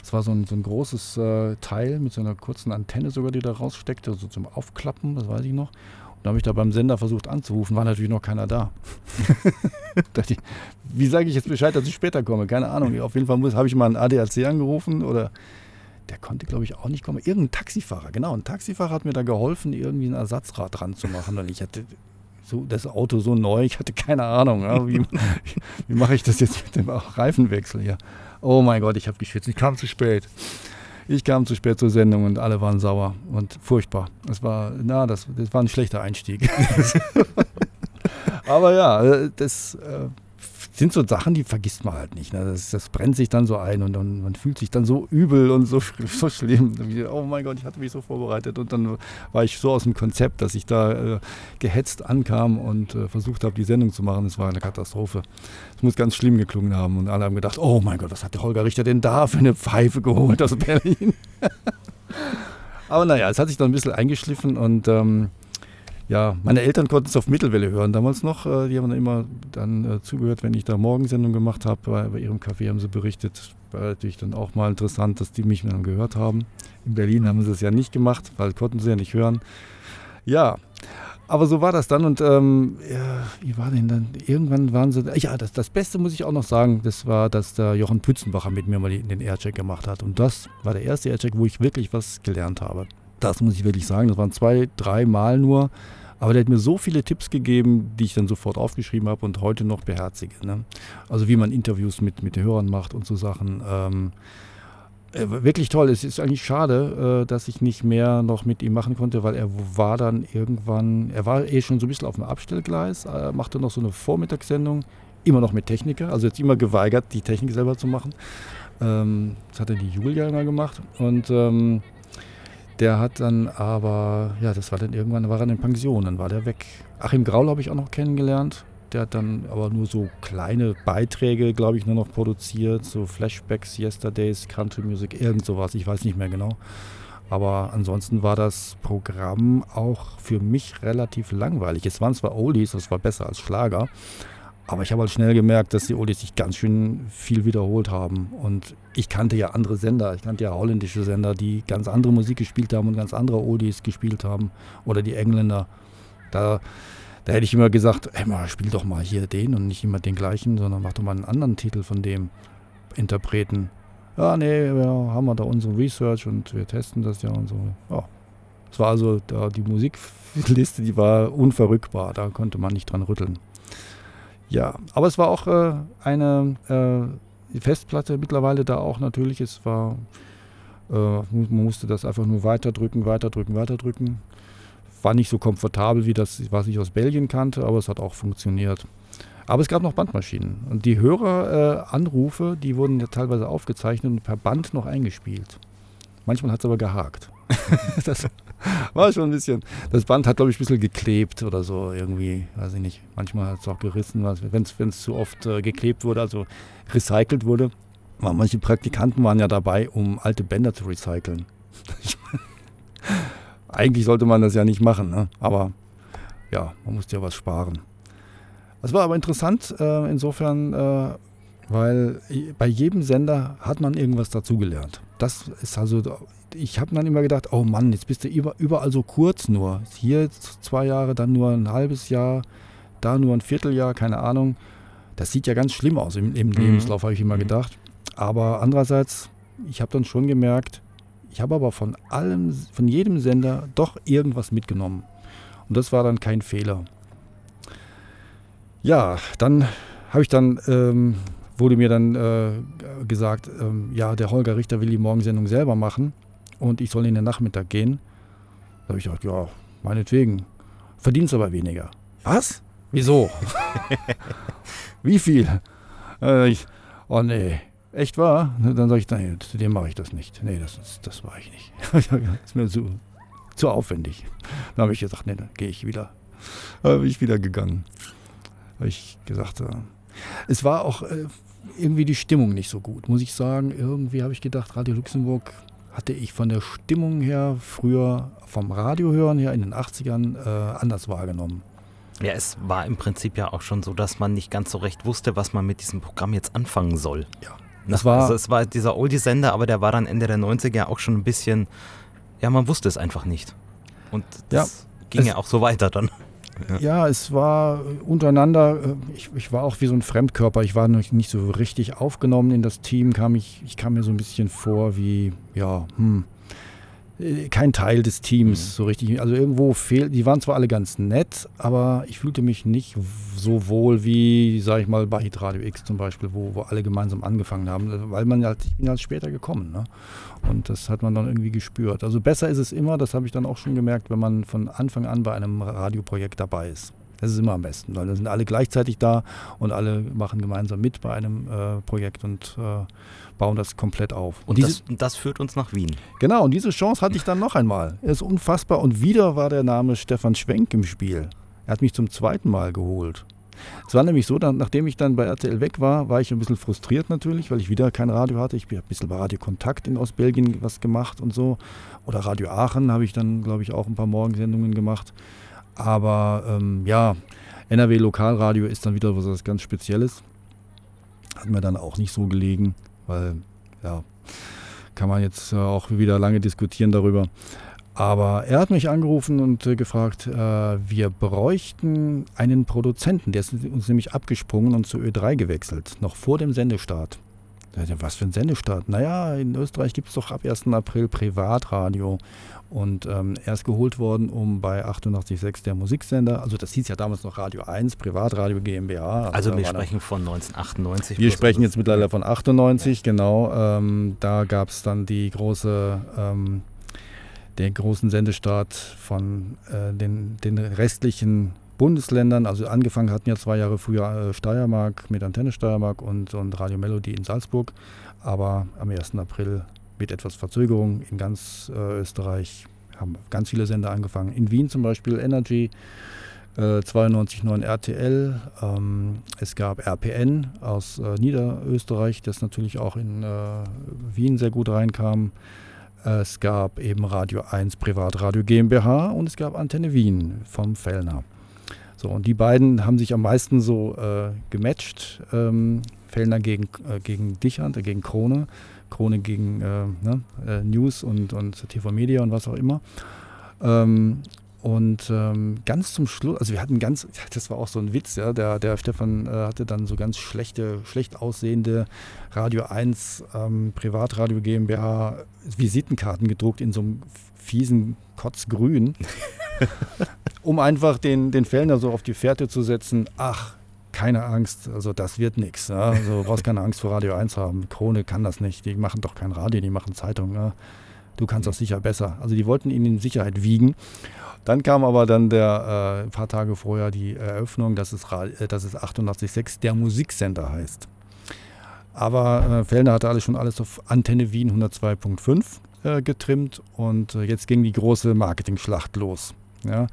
Das war so ein, so ein großes äh, Teil mit so einer kurzen Antenne sogar, die da raussteckte, so zum Aufklappen, das weiß ich noch. Dann habe ich da beim Sender versucht anzurufen, war natürlich noch keiner da. wie sage ich jetzt Bescheid, dass ich später komme? Keine Ahnung. Auf jeden Fall habe ich mal einen ADAC angerufen oder der konnte, glaube ich, auch nicht kommen. Irgendein Taxifahrer, genau. Ein Taxifahrer hat mir da geholfen, irgendwie ein Ersatzrad dran zu machen. Und ich hatte so, das Auto so neu, ich hatte keine Ahnung. Ja, wie, wie mache ich das jetzt mit dem Reifenwechsel hier? Oh mein Gott, ich habe geschwitzt. Ich kam zu spät. Ich kam zu spät zur Sendung und alle waren sauer und furchtbar. Das war, na, das, das war ein schlechter Einstieg. Aber ja, äh, das äh, sind so Sachen, die vergisst man halt nicht. Ne? Das, das, brennt sich dann so ein und, und, man fühlt sich dann so übel und so, so schlimm. Oh mein Gott, ich hatte mich so vorbereitet und dann war ich so aus dem Konzept, dass ich da äh, gehetzt ankam und äh, versucht habe, die Sendung zu machen. Es war eine Katastrophe. Es muss ganz schlimm geklungen haben und alle haben gedacht, oh mein Gott, was hat der Holger Richter denn da für eine Pfeife geholt aus Berlin? Aber naja, es hat sich dann ein bisschen eingeschliffen und ähm, ja, meine Eltern konnten es auf Mittelwelle hören damals noch. Äh, die haben dann immer dann äh, zugehört, wenn ich da Morgensendung gemacht habe. Bei, bei, ihrem Café haben sie berichtet. War natürlich dann auch mal interessant, dass die mich dann gehört haben. In Berlin haben sie es ja nicht gemacht, weil konnten sie ja nicht hören. Ja, aber so war das dann und ähm, ja, wie war denn dann? Irgendwann waren sie. Ja, das, das Beste muss ich auch noch sagen, das war, dass der Jochen Pützenbacher mit mir mal den Aircheck gemacht hat. Und das war der erste Aircheck, wo ich wirklich was gelernt habe. Das muss ich wirklich sagen. Das waren zwei, drei Mal nur. Aber der hat mir so viele Tipps gegeben, die ich dann sofort aufgeschrieben habe und heute noch beherzige. Ne? Also wie man Interviews mit, mit den Hörern macht und so Sachen. Ähm, äh, wirklich toll. Es ist eigentlich schade, äh, dass ich nicht mehr noch mit ihm machen konnte, weil er war dann irgendwann, er war eh schon so ein bisschen auf dem Abstellgleis, äh, machte noch so eine Vormittagssendung, immer noch mit Techniker, also jetzt immer geweigert, die Technik selber zu machen. Ähm, das hat er die Julia immer gemacht und ähm, der hat dann aber, ja, das war dann irgendwann, war er in Pension, dann war der weg. Achim Graul habe ich auch noch kennengelernt. Der hat dann aber nur so kleine Beiträge, glaube ich, nur noch produziert, so Flashbacks, Yesterdays, Country Music, irgend sowas, ich weiß nicht mehr genau. Aber ansonsten war das Programm auch für mich relativ langweilig. Es waren zwar Oldies, das war besser als Schlager, aber ich habe halt schnell gemerkt, dass die Oldies sich ganz schön viel wiederholt haben. Und ich kannte ja andere Sender, ich kannte ja holländische Sender, die ganz andere Musik gespielt haben und ganz andere Oldies gespielt haben. Oder die Engländer. Da, da hätte ich immer gesagt, hey mal, spiel doch mal hier den und nicht immer den gleichen, sondern mach doch mal einen anderen Titel von dem. Interpreten. Ja, nee, wir haben wir da unsere Research und wir testen das ja und so. Ja. Es war also da die Musikliste, die war unverrückbar, da konnte man nicht dran rütteln. Ja, aber es war auch äh, eine äh, Festplatte mittlerweile da auch natürlich. Es war, äh, man musste das einfach nur weiterdrücken, weiterdrücken, weiterdrücken. War nicht so komfortabel wie das, was ich aus Belgien kannte, aber es hat auch funktioniert. Aber es gab noch Bandmaschinen. Und die Höreranrufe, die wurden ja teilweise aufgezeichnet und per Band noch eingespielt. Manchmal hat es aber gehakt. das war schon ein bisschen. Das Band hat, glaube ich, ein bisschen geklebt oder so irgendwie. Weiß ich nicht. Manchmal hat es auch gerissen, wenn es zu oft äh, geklebt wurde, also recycelt wurde. Manche Praktikanten waren ja dabei, um alte Bänder zu recyceln. Eigentlich sollte man das ja nicht machen, ne? aber ja, man musste ja was sparen. Es war aber interessant äh, insofern, äh, weil bei jedem Sender hat man irgendwas dazugelernt. Das ist also, ich habe dann immer gedacht, oh Mann, jetzt bist du überall so kurz nur. Hier zwei Jahre, dann nur ein halbes Jahr, da nur ein Vierteljahr, keine Ahnung. Das sieht ja ganz schlimm aus im, im mhm. Lebenslauf, habe ich immer mhm. gedacht. Aber andererseits, ich habe dann schon gemerkt, ich habe aber von allem, von jedem Sender doch irgendwas mitgenommen. Und das war dann kein Fehler. Ja, dann habe ich dann, ähm, wurde mir dann äh, gesagt, ähm, ja, der Holger Richter will die Morgensendung selber machen und ich soll in den Nachmittag gehen. Da habe ich gedacht, ja, meinetwegen. Verdienst aber weniger. Was? Wieso? Wie viel? Äh, ich, oh nee, echt wahr? Dann sage ich, nein, zu dem mache ich das nicht. Nee, das, das, das mache ich nicht. das ist mir zu, zu aufwendig. Dann habe ich gesagt, nee, dann gehe ich wieder. Da bin ich wieder gegangen habe ich gesagt, äh, es war auch äh, irgendwie die Stimmung nicht so gut, muss ich sagen. Irgendwie habe ich gedacht, Radio Luxemburg hatte ich von der Stimmung her früher vom Radiohören her in den 80ern äh, anders wahrgenommen. Ja, es war im Prinzip ja auch schon so, dass man nicht ganz so recht wusste, was man mit diesem Programm jetzt anfangen soll. Ja. Das war, also es war dieser Oldie-Sender, aber der war dann Ende der 90er auch schon ein bisschen, ja, man wusste es einfach nicht. Und das ja, ging ja auch so weiter dann. Ja. ja, es war untereinander, äh, ich, ich, war auch wie so ein Fremdkörper. Ich war noch nicht so richtig aufgenommen in das Team. Kam ich, ich kam mir so ein bisschen vor wie, ja, hm, äh, kein Teil des Teams mhm. so richtig. Also irgendwo fehlt, die waren zwar alle ganz nett, aber ich fühlte mich nicht so wohl wie, sag ich mal, bei Hit Radio X zum Beispiel, wo, wo alle gemeinsam angefangen haben, weil man halt, ich bin halt später gekommen. Ne? Und das hat man dann irgendwie gespürt. Also besser ist es immer, das habe ich dann auch schon gemerkt, wenn man von Anfang an bei einem Radioprojekt dabei ist. Das ist immer am besten, weil da sind alle gleichzeitig da und alle machen gemeinsam mit bei einem äh, Projekt und äh, bauen das komplett auf. Und diese, das, das, führt uns nach Wien. Genau, und diese Chance hatte ich dann noch einmal. Es ist unfassbar. Und wieder war der Name Stefan Schwenk im Spiel. Er hat mich zum zweiten Mal geholt. Es war nämlich so, dann, nachdem ich dann bei RTL weg war, war ich ein bisschen frustriert natürlich, weil ich wieder kein Radio hatte. Ich habe ein bisschen bei Radio Kontakt in Ostbelgien was gemacht und so. Oder Radio Aachen habe ich dann, glaube ich, auch ein paar Morgensendungen gemacht. Aber ähm, ja, NRW Lokalradio ist dann wieder was ganz Spezielles. Hat mir dann auch nicht so gelegen weil ja, kann man jetzt äh, auch wieder lange diskutieren darüber. Aber er hat mich angerufen und äh, gefragt, äh, wir bräuchten einen Produzenten. Der ist uns nämlich abgesprungen und zu Ö3 gewechselt, noch vor dem Sendestart. Was für ein Sendestart? Naja, in Österreich gibt es doch ab 1. April Privatradio. Und ähm, er ist geholt worden, um bei 88.6 der Musiksender, also das hieß ja damals noch Radio 1, Privatradio GmbH. Also, also wir sprechen von 1998. Wir sprechen jetzt mittlerweile von 98, ja. genau. Ähm, da gab es dann die große, ähm, den großen Sendestart von äh, den, den restlichen Bundesländern. Also angefangen hatten ja zwei Jahre früher äh, Steiermark mit Antenne Steiermark und, und Radio Melody in Salzburg. Aber am 1. April mit etwas Verzögerung in ganz äh, Österreich haben ganz viele Sender angefangen. In Wien zum Beispiel Energy, äh, 92.9 RTL. Ähm, es gab RPN aus äh, Niederösterreich, das natürlich auch in äh, Wien sehr gut reinkam. Es gab eben Radio 1 Privatradio GmbH und es gab Antenne Wien vom Fellner. So, und die beiden haben sich am meisten so äh, gematcht. Ähm, Fellner gegen, äh, gegen Dichand, äh, gegen Krone. Krone gegen äh, ne, äh, News und, und TV Media und was auch immer. Ähm, Und ähm, ganz zum Schluss, also wir hatten ganz, das war auch so ein Witz, ja, der, der Stefan äh, hatte dann so ganz schlechte, schlecht aussehende Radio 1 ähm, Privatradio GmbH Visitenkarten gedruckt in so einem fiesen Kotzgrün, um einfach den, den Fellner so auf die Fährte zu setzen, ach, keine Angst, also das wird nichts. Ja? Also du brauchst keine Angst vor Radio 1 haben. Krone kann das nicht, die machen doch kein Radio, die machen Zeitung. Ja? Du kannst das sicher besser. Also die wollten ihn in Sicherheit wiegen. Dann kam aber dann der, äh, ein paar Tage vorher die Eröffnung, dass es, äh, dass es 88.6 der Musiksender heißt. Aber äh, Fellner hatte alles schon alles auf Antenne Wien 102.5 äh, getrimmt und äh, jetzt ging die große Marketing-Schlacht los. Ja.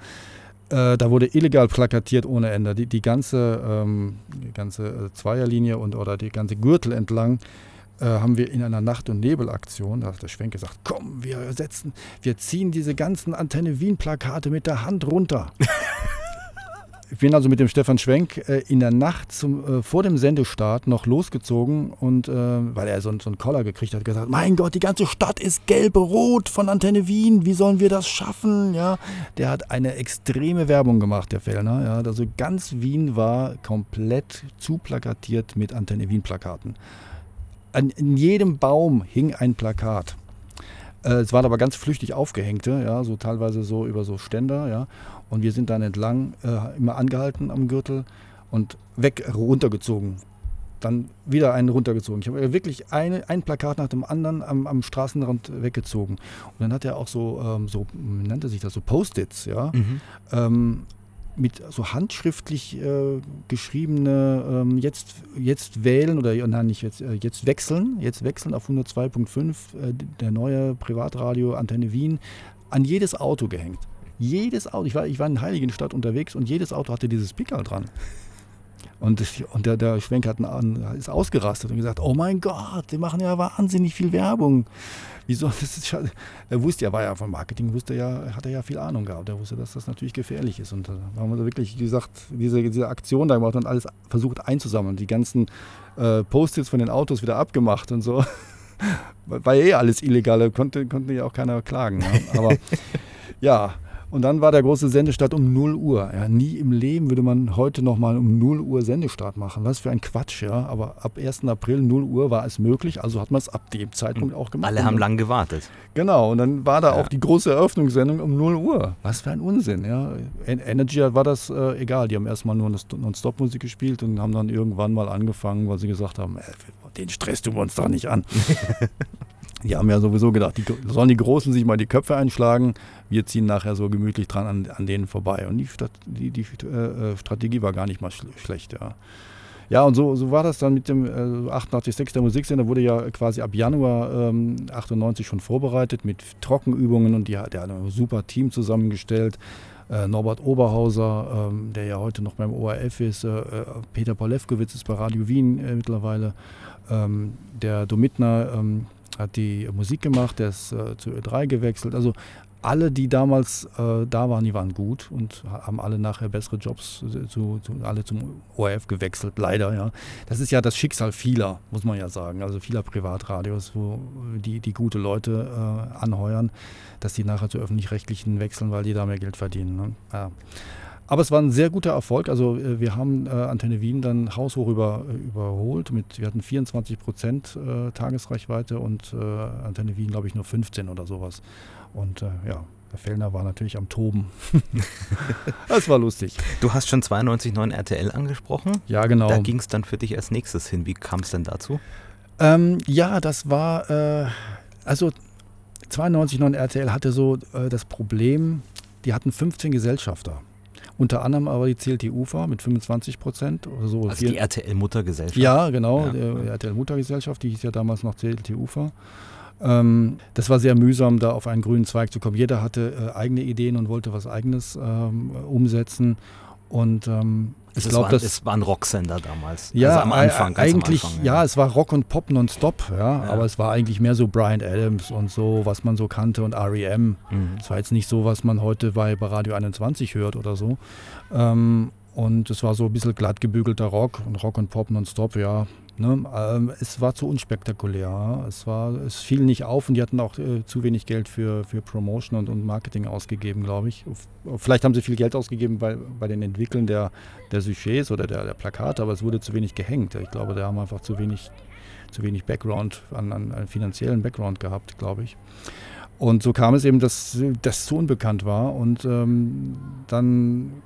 Äh, da wurde illegal plakatiert ohne Ende. Die, die ganze, ähm, die ganze Zweierlinie und oder die ganze Gürtel entlang haben wir in einer Nacht- und Nebelaktion, da hat der Schwenk gesagt, komm, wir setzen, wir ziehen diese ganzen Antenne Wien-Plakate mit der Hand runter. ich bin also mit dem Stefan Schwenk äh, in der Nacht zum, äh, vor dem Sendestart noch losgezogen und äh, weil er so, so einen Koller gekriegt hat, gesagt, mein Gott, die ganze Stadt ist gelb-rot von Antenne Wien, wie sollen wir das schaffen? Ja, der hat eine extreme Werbung gemacht, der Fellner. Ja, also ganz Wien war komplett zuplakatiert mit Antenne Wien-Plakaten an, in jedem Baum hing ein Plakat. Äh, es waren aber ganz flüchtig aufgehängte, ja, so teilweise so über so Ständer, ja. Und wir sind dann entlang äh, immer angehalten am Gürtel und weg runtergezogen. Dann wieder einen runtergezogen. Ich habe wirklich eine, ein Plakat nach dem anderen am, am Straßenrand weggezogen. Und dann hat er auch so, ähm, so nannte sich das so Post-its, ja. Mhm. Ähm, mit so handschriftlich äh, geschriebene ähm, jetzt, jetzt wählen oder nein, nicht jetzt, äh, jetzt wechseln, jetzt wechseln auf 102.5, äh, der neue Privatradio Antenne Wien, an jedes Auto gehängt. Jedes Auto, ich war, ich war in Heiligenstadt unterwegs und jedes Auto hatte dieses Pickerl dran. Und, und der, der Schwenk hat einen, ist ausgerastet und gesagt, oh mein Gott, die machen ja wahnsinnig viel Werbung. Wieso? Das ist, er wusste, er war ja vom Marketing, wusste ja, hat er ja viel Ahnung gehabt. Er wusste, dass das natürlich gefährlich ist. Und da haben wir wirklich, wie gesagt, diese, diese Aktion da gemacht und alles versucht einzusammeln. Die ganzen äh, Post-its von den Autos wieder abgemacht und so. War ja eh alles illegal, konnte, konnte ja auch keiner klagen. Ne? Aber ja, und dann war der große Sendestart um 0 Uhr. Ja, nie im Leben würde man heute nochmal um 0 Uhr Sendestart machen. Was für ein Quatsch, ja. Aber ab 1. April 0 Uhr war es möglich, also hat man es ab dem Zeitpunkt auch gemacht. Alle haben lang gewartet. Genau, und dann war da ja. auch die große Eröffnungssendung um 0 Uhr. Was für ein Unsinn, ja. Energy war das äh, egal. Die haben erstmal nur Non-Stop-Musik gespielt und haben dann irgendwann mal angefangen, weil sie gesagt haben, äh, den Stress tun wir uns doch nicht an. Die haben ja sowieso gedacht, die sollen die Großen sich mal die Köpfe einschlagen. Wir ziehen nachher so gemütlich dran an, an denen vorbei. Und die, die, die äh, Strategie war gar nicht mal schlecht, ja. Ja, und so, so war das dann mit dem äh, 88.6 der Musiksender, wurde ja quasi ab Januar ähm, 98 schon vorbereitet mit Trockenübungen und die, der hat ein super Team zusammengestellt. Äh, Norbert Oberhauser, ähm, der ja heute noch beim ORF ist, äh, äh, Peter Polewkowitz ist bei Radio Wien äh, mittlerweile, ähm, der Domitner, ähm, hat die Musik gemacht, der ist äh, zu Ö3 gewechselt. Also alle, die damals äh, da waren, die waren gut und haben alle nachher bessere Jobs, äh, zu, zu, alle zum ORF gewechselt, leider, ja. Das ist ja das Schicksal vieler, muss man ja sagen, also vieler Privatradios, wo die, die gute Leute äh, anheuern, dass die nachher zu öffentlich-rechtlichen wechseln, weil die da mehr Geld verdienen. Ne? Ja. Aber es war ein sehr guter Erfolg. Also äh, wir haben äh, Antenne Wien dann haushoch über, äh, überholt. Mit, wir hatten 24 Prozent äh, Tagesreichweite und äh, Antenne Wien, glaube ich, nur 15 oder sowas. Und äh, ja, der Fellner war natürlich am Toben. das war lustig. Du hast schon 92.9 RTL angesprochen. Ja, genau. Da ging es dann für dich als nächstes hin. Wie kam es denn dazu? Ähm, ja, das war, also 92.9 RTL hatte so das Problem, die hatten 15 Gesellschafter. Unter anderem aber die CLT-UFA mit 25 Prozent. Oder so. Also die RTL-Muttergesellschaft. Ja, genau, ja. die RTL-Muttergesellschaft, die hieß ja damals noch CLT-UFA. Ähm, das war sehr mühsam, da auf einen grünen Zweig zu kommen. Jeder hatte äh, eigene Ideen und wollte was Eigenes ähm, umsetzen. Und ähm, ich glaube, das es war ein Rocksender damals. Ja, also am Anfang. Eigentlich, Anfang, ja. ja. es war Rock und Pop nonstop, ja, ja, aber es war eigentlich mehr so Brian Adams und so, was man so kannte und REM. Mhm. Es war jetzt nicht so, was man heute bei, bei Radio 21 hört oder so. Ähm, Und es war so ein bisschen glatt gebügelter Rock und Rock und Pop nonstop, ja. Ne? Ähm, es war zu unspektakulär. Es, war, es fiel nicht auf und die hatten auch äh, zu wenig Geld für, für Promotion und, und Marketing ausgegeben, glaube ich. Vielleicht haben sie viel Geld ausgegeben bei, bei den Entwickeln der, der Sujets oder der, der Plakate, aber es wurde zu wenig gehängt. Ich glaube, da haben einfach zu wenig, zu wenig Background, an, an, an finanziellen Background gehabt, glaube ich. Und so kam es eben, dass das zu unbekannt war. Und ähm, dann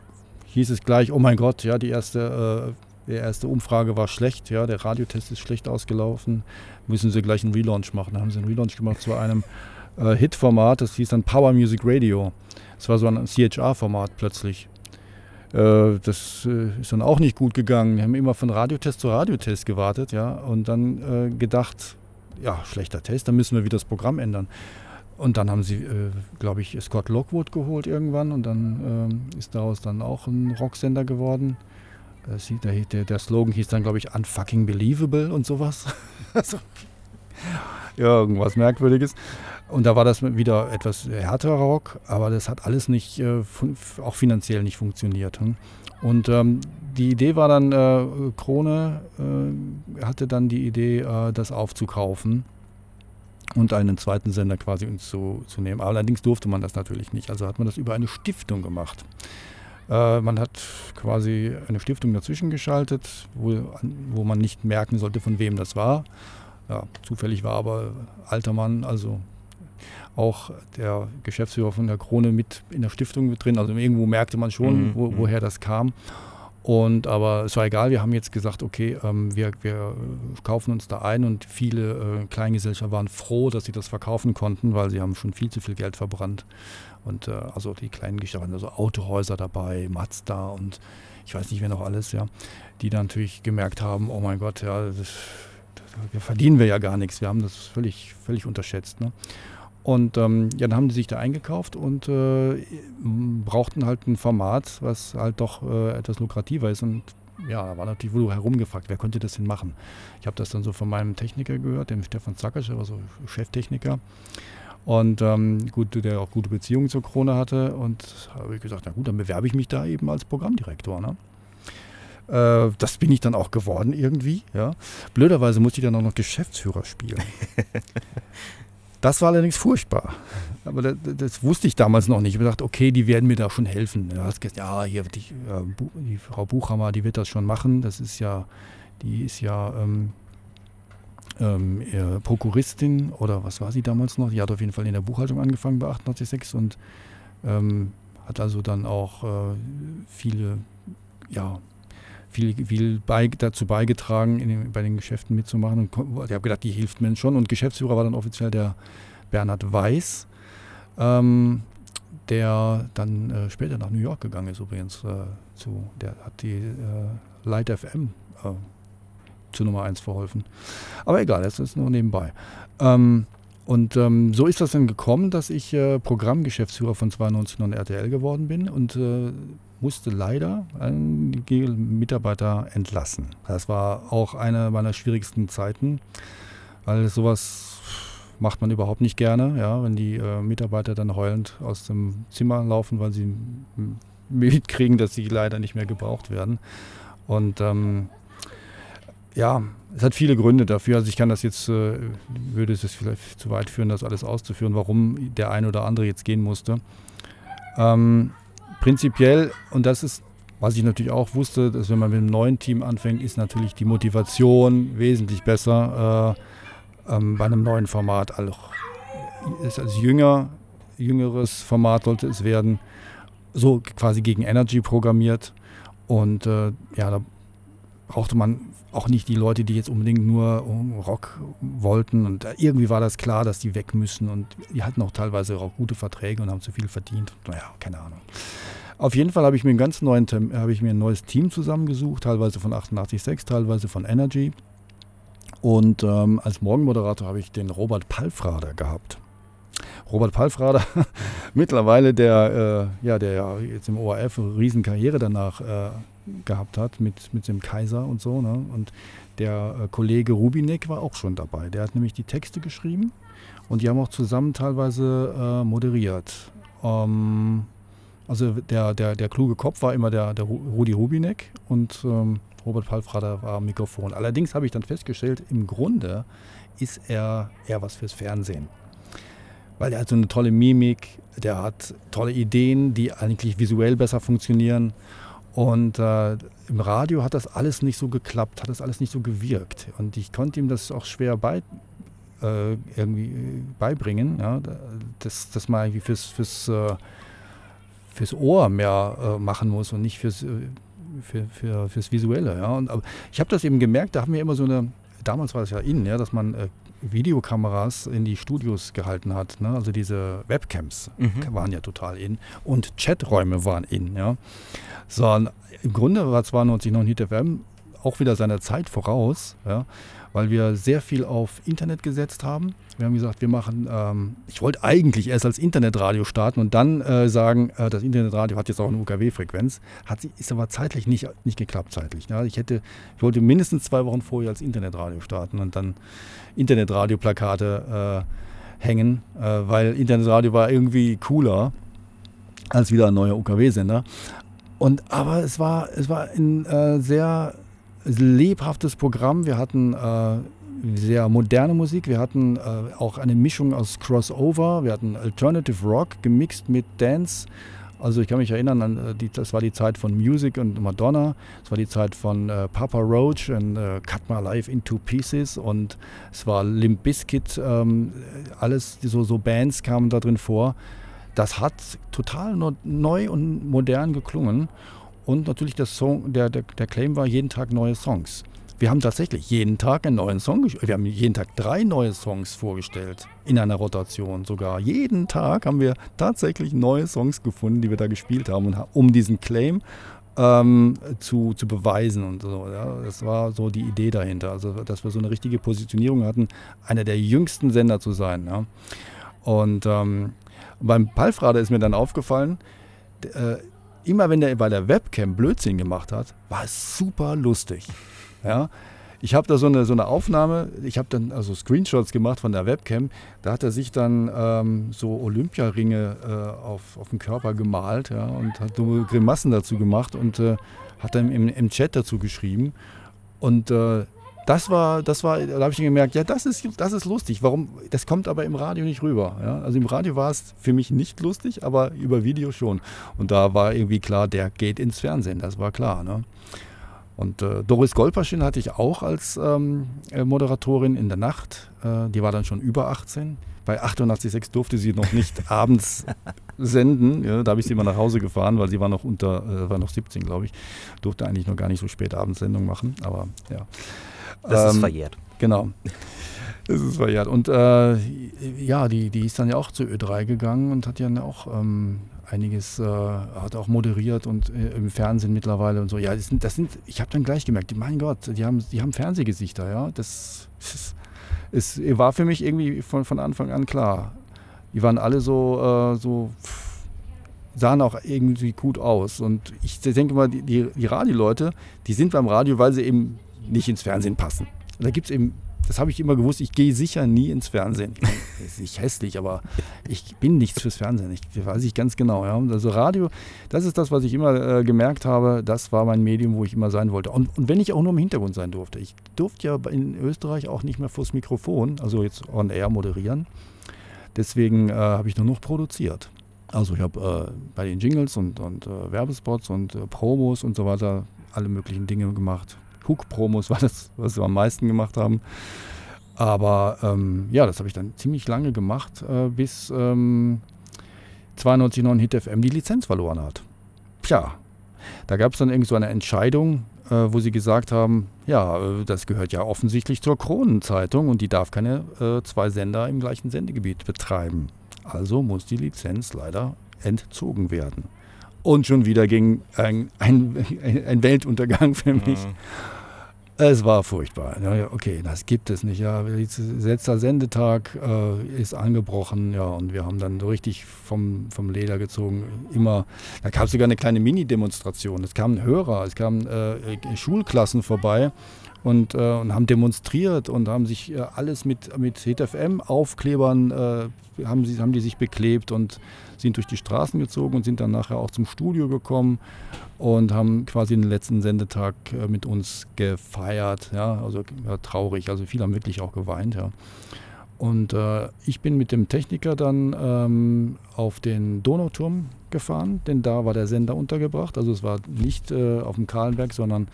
hieß es gleich, oh mein Gott, ja, die erste, äh, die erste Umfrage war schlecht, ja, der Radiotest ist schlecht ausgelaufen, müssen sie gleich einen Relaunch machen. Da haben sie einen Relaunch gemacht zu einem äh, Hit-Format, das hieß dann Power Music Radio. Das war so ein CHR-Format plötzlich. Äh, das äh, ist dann auch nicht gut gegangen. Wir haben immer von Radiotest zu Radiotest gewartet, ja, und dann äh, gedacht, ja, schlechter Test, dann müssen wir wieder das Programm ändern. Und dann haben sie, äh, glaube ich, Scott Lockwood geholt irgendwann und dann ähm, ist daraus dann auch ein Rocksender geworden. Äh, der, der, der, Slogan hieß dann, glaube ich, Unfucking Believable und sowas. also, irgendwas Merkwürdiges. Und da war das wieder etwas härterer Rock, aber das hat alles nicht, äh, auch finanziell nicht funktioniert. Hm? Und ähm, die Idee war dann, äh, Krone äh, hatte dann die Idee, äh, das aufzukaufen und einen zweiten Sender quasi uns zu, zu nehmen. Allerdings durfte man das natürlich nicht. Also hat man das über eine Stiftung gemacht. Äh, man hat quasi eine Stiftung dazwischen geschaltet, wo, wo man nicht merken sollte, von wem das war. Ja, zufällig war aber alter Mann, also auch der Geschäftsführer von der Krone mit in der Stiftung mit drin. Also irgendwo merkte man schon, mhm. wo, mhm. woher das kam. Und aber es war egal, wir haben jetzt gesagt, okay, ähm, wir, wir kaufen uns da ein und viele äh, Kleingesellschaften waren froh, dass sie das verkaufen konnten, weil sie haben schon viel zu viel Geld verbrannt. Und äh, also die kleinen Gesellschaften, also Autohäuser dabei, Mazda und ich weiß nicht, wer noch alles, ja, die dann natürlich gemerkt haben, oh mein Gott, ja, das, da verdienen wir ja gar nichts. Wir haben das völlig, völlig unterschätzt. Ne? Und ähm, ja, dann haben die sich da eingekauft und äh, brauchten halt ein Format, was halt doch äh, etwas lukrativer ist. Und ja, da war natürlich wohl herumgefragt, wer könnte das denn machen? Ich habe das dann so von meinem Techniker gehört, dem Stefan Zackersch, der war so Cheftechniker. Und ähm, gut, der auch gute Beziehungen zur Krone hatte. Und habe ich gesagt, na gut, dann bewerbe ich mich da eben als Programmdirektor. Ne? Äh, das bin ich dann auch geworden irgendwie. Ja. Blöderweise musste ich dann auch noch Geschäftsführer spielen. Das war allerdings furchtbar. Aber das, das, wusste ich damals noch nicht. Ich habe gedacht, okay, die werden mir da schon helfen. Ja, hier die, die, Frau Buchhammer, die wird das schon machen. Das ist ja, die ist ja ähm, ähm, Prokuristin oder was war sie damals noch? Die hat auf jeden Fall in der Buchhaltung angefangen bei 886 und ähm, hat also dann auch äh, viele ja, viel, viel bei, dazu beigetragen, den, bei den Geschäften mitzumachen. Und ich habe gedacht, die hilft mir schon. Und Geschäftsführer war dann offiziell der Bernhard Weiß, ähm, der dann äh, später nach New York gegangen ist übrigens. Äh, zu, der hat die äh, Light FM äh, zu Nummer 1 verholfen. Aber egal, das ist nur nebenbei. Ähm, und ähm, so ist das dann gekommen, dass ich äh, Programmgeschäftsführer von 92 und RTL geworden bin und äh, musste leider einen Mitarbeiter entlassen. Das war auch eine meiner schwierigsten Zeiten, weil sowas macht man überhaupt nicht gerne, ja, wenn die äh, Mitarbeiter dann heulend aus dem Zimmer laufen, weil sie mitkriegen, dass sie leider nicht mehr gebraucht werden. Und ähm, ja, es hat viele Gründe dafür. Also ich kann das jetzt, äh, würde es vielleicht zu weit führen, das alles auszuführen, warum der eine oder andere jetzt gehen musste. Ähm, prinzipiell, und das ist, was ich natürlich auch wusste, dass wenn man mit einem neuen Team anfängt, ist natürlich die Motivation wesentlich besser äh, ähm, bei einem neuen Format. Also, ist als jünger, jüngeres Format sollte es werden, so quasi gegen Energy programmiert. Und äh, ja, da brauchte man auch nicht die Leute, die jetzt unbedingt nur Rock wollten. Und irgendwie war das klar, dass die weg müssen. Und die hatten auch teilweise auch gute Verträge und haben zu viel verdient. Naja, keine Ahnung. Auf jeden Fall habe ich mir ein ganz neuen, habe ich mir ein neues Team zusammengesucht, teilweise von 88.6, teilweise von Energy. Und ähm, als Morgenmoderator habe ich den Robert Palfrader gehabt. Robert Palfrader, mittlerweile der, äh, ja, der jetzt im ORF eine riesen Karriere danach äh, gehabt hat mit, mit dem Kaiser und so. Ne? Und der äh, Kollege Rubinek war auch schon dabei. Der hat nämlich die Texte geschrieben und die haben auch zusammen teilweise äh, moderiert. Ähm, Also der, der, der kluge Kopf war immer der, der Rudi Rubinek und ähm, Robert Palfrader war am Mikrofon. Allerdings habe ich dann festgestellt, im Grunde ist er eher was fürs Fernsehen. Weil er hat so eine tolle Mimik, der hat tolle Ideen, die eigentlich visuell besser funktionieren. Und äh, im Radio hat das alles nicht so geklappt, hat das alles nicht so gewirkt. Und ich konnte ihm das auch schwer bei, äh, irgendwie beibringen, ja, dass, dass man irgendwie fürs, fürs, äh, fürs Ohr mehr äh, machen muss und nicht fürs, äh, für, für, fürs Visuelle. Ja. Und, aber ich habe das eben gemerkt, da haben wir immer so eine, damals war es ja innen, ja, dass man äh, Videokameras in die Studios gehalten hat. Ne? Also diese Webcams mhm. waren ja total in und Chaträume waren in. Ja? So, im Grunde war 92 noch Hit FM auch wieder seiner Zeit voraus. Ja? weil wir sehr viel auf Internet gesetzt haben. Wir haben gesagt, wir machen, ähm, ich wollte eigentlich erst als Internetradio starten und dann äh, sagen, äh, das Internetradio hat jetzt auch eine UKW-Frequenz, hat ist aber zeitlich nicht, nicht geklappt zeitlich. Ja. Ich hätte, ich wollte mindestens zwei Wochen vorher als Internetradio starten und dann Internetradio-Plakate äh, hängen, äh, weil Internetradio war irgendwie cooler als wieder ein neuer UKW-Sender. Und aber es war, es war ein äh, sehr lebhaftes Programm. Wir hatten äh, sehr moderne Musik. Wir hatten äh, auch eine Mischung aus Crossover. Wir hatten Alternative Rock gemixt mit Dance. Also ich kann mich erinnern, an äh, die, das war die Zeit von Music und Madonna. Es war die Zeit von äh, Papa Roach und äh, Cut My Life into Pieces und es war Limp Bizkit. Ähm, alles so, so Bands kamen da drin vor. Das hat total neu und modern geklungen. Und natürlich der, Song, der, der, der Claim war jeden Tag neue Songs. Wir haben tatsächlich jeden Tag einen neuen Song, wir haben jeden Tag drei neue Songs vorgestellt, in einer Rotation sogar. Jeden Tag haben wir tatsächlich neue Songs gefunden, die wir da gespielt haben, um diesen Claim ähm, zu, zu beweisen und so. Ja. Das war so die Idee dahinter, also dass wir so eine richtige Positionierung hatten, einer der jüngsten Sender zu sein. Ja. Und ähm, beim Palfrader ist mir dann aufgefallen, äh, immer wenn der bei der Webcam Blödsinn gemacht hat, war es super lustig. Ja? Ich habe da so eine, so eine Aufnahme, ich habe dann also Screenshots gemacht von der Webcam, da hat er sich dann ähm, so Olympiaringe äh, auf, auf den Körper gemalt ja, und hat so Grimassen dazu gemacht und äh, hat dann im, im Chat dazu geschrieben. Und äh, das war, das war, da habe ich gemerkt, ja, das ist, das ist lustig. Warum? Das kommt aber im Radio nicht rüber. Ja? Also im Radio war es für mich nicht lustig, aber über Video schon. Und da war irgendwie klar, der geht ins Fernsehen. Das war klar. Ne? Und äh, Doris Golperschin hatte ich auch als ähm, äh, Moderatorin in der Nacht. Äh, die war dann schon über 18. Bei 88,6 durfte sie noch nicht abends senden. Ja, da habe ich sie mal nach Hause gefahren, weil sie war noch unter, äh, war noch 17, glaube ich. Durfte eigentlich noch gar nicht so spät Abendsendung machen. Aber ja. Das ähm, ist verjährt. Genau. Das ist verjährt. Und äh, ja, die, die ist dann ja auch zu Ö3 gegangen und hat ja auch ähm, einiges, äh, hat auch moderiert und äh, im Fernsehen mittlerweile und so. Ja, das sind, das sind ich habe dann gleich gemerkt, mein Gott, die haben, die haben Fernsehgesichter, ja. Das, das ist, war für mich irgendwie von, von Anfang an klar. Die waren alle so, äh, so sahen auch irgendwie gut aus. Und ich denke mal, die, die, die Radioleute, die sind beim Radio, weil sie eben nicht ins Fernsehen passen. Und da gibt es eben, das habe ich immer gewusst, ich gehe sicher nie ins Fernsehen. Das ist nicht hässlich, aber ich bin nichts fürs Fernsehen. Ich, das weiß ich ganz genau. Ja. Also Radio, das ist das, was ich immer äh, gemerkt habe, das war mein Medium, wo ich immer sein wollte. Und, und wenn ich auch nur im Hintergrund sein durfte. Ich durfte ja in Österreich auch nicht mehr vors Mikrofon, also jetzt on air moderieren. Deswegen äh, habe ich nur noch produziert. Also ich habe äh, bei den Jingles und, und äh, Werbespots und äh, Promos und so weiter alle möglichen Dinge gemacht. Hook-Promos war das, was wir am meisten gemacht haben. Aber ähm, ja, das habe ich dann ziemlich lange gemacht, äh, bis ähm, 92.9 Hit FM die Lizenz verloren hat. Tja, da gab es dann irgendwie so eine Entscheidung, äh, wo sie gesagt haben, ja, äh, das gehört ja offensichtlich zur Kronenzeitung und die darf keine äh, zwei Sender im gleichen Sendegebiet betreiben. Also muss die Lizenz leider entzogen werden. Und schon wieder ging ein, ein, ein Weltuntergang für mich. Mhm. Es war furchtbar. Ja, okay, das gibt es nicht. Ja, letzter Sendetag äh, ist angebrochen, ja, und wir haben dann so richtig vom, vom Leder gezogen. Immer, da gab es sogar eine kleine Mini-Demonstration. Es kamen Hörer, es kamen äh, Schulklassen vorbei und, äh, und haben demonstriert und haben sich äh, alles mit, mit HitFM-Aufklebern, äh, haben, haben die sich beklebt und sind durch die Straßen gezogen und sind dann nachher auch zum Studio gekommen und haben quasi den letzten Sendetag äh, mit uns gefeiert. Ja, also ja, traurig, also viele haben wirklich auch geweint. Ja. Und äh, ich bin mit dem Techniker dann ähm, auf den Donauturm gefahren, denn da war der Sender untergebracht. Also es war nicht äh, auf dem Kahlenberg, sondern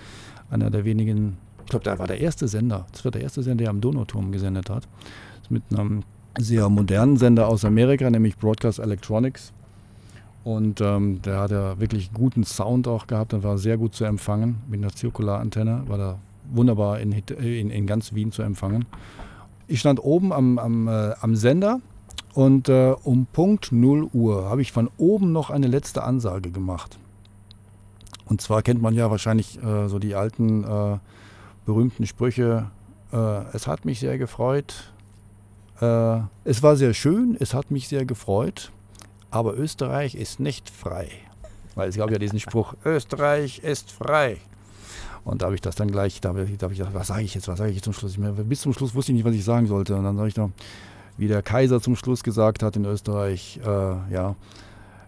einer der wenigen, ich glaube, da war der erste Sender. Das war der erste Sender, der am Donauturm gesendet hat. Mit einem sehr modernen Sender aus Amerika, nämlich Broadcast Electronics. Und ähm, der hat ja wirklich guten Sound auch gehabt und war sehr gut zu empfangen. Mit einer Zirkularantenne war da wunderbar in, in, in ganz Wien zu empfangen. Ich stand oben am, am, äh, am Sender und äh, um Punkt 0 Uhr habe ich von oben noch eine letzte Ansage gemacht. Und zwar kennt man ja wahrscheinlich äh, so die alten äh, berühmten Sprüche. Äh, es hat mich sehr gefreut. Äh, es war sehr schön, es hat mich sehr gefreut. Aber Österreich ist nicht frei. Weil es gab ja diesen Spruch, Österreich ist frei. Und da habe ich das dann gleich, da habe ich, gedacht, was sage ich jetzt, was sage ich jetzt zum Schluss? Ich, bis zum Schluss wusste ich nicht, was ich sagen sollte. Und dann sage ich noch, wie der Kaiser zum Schluss gesagt hat in Österreich, äh, ja,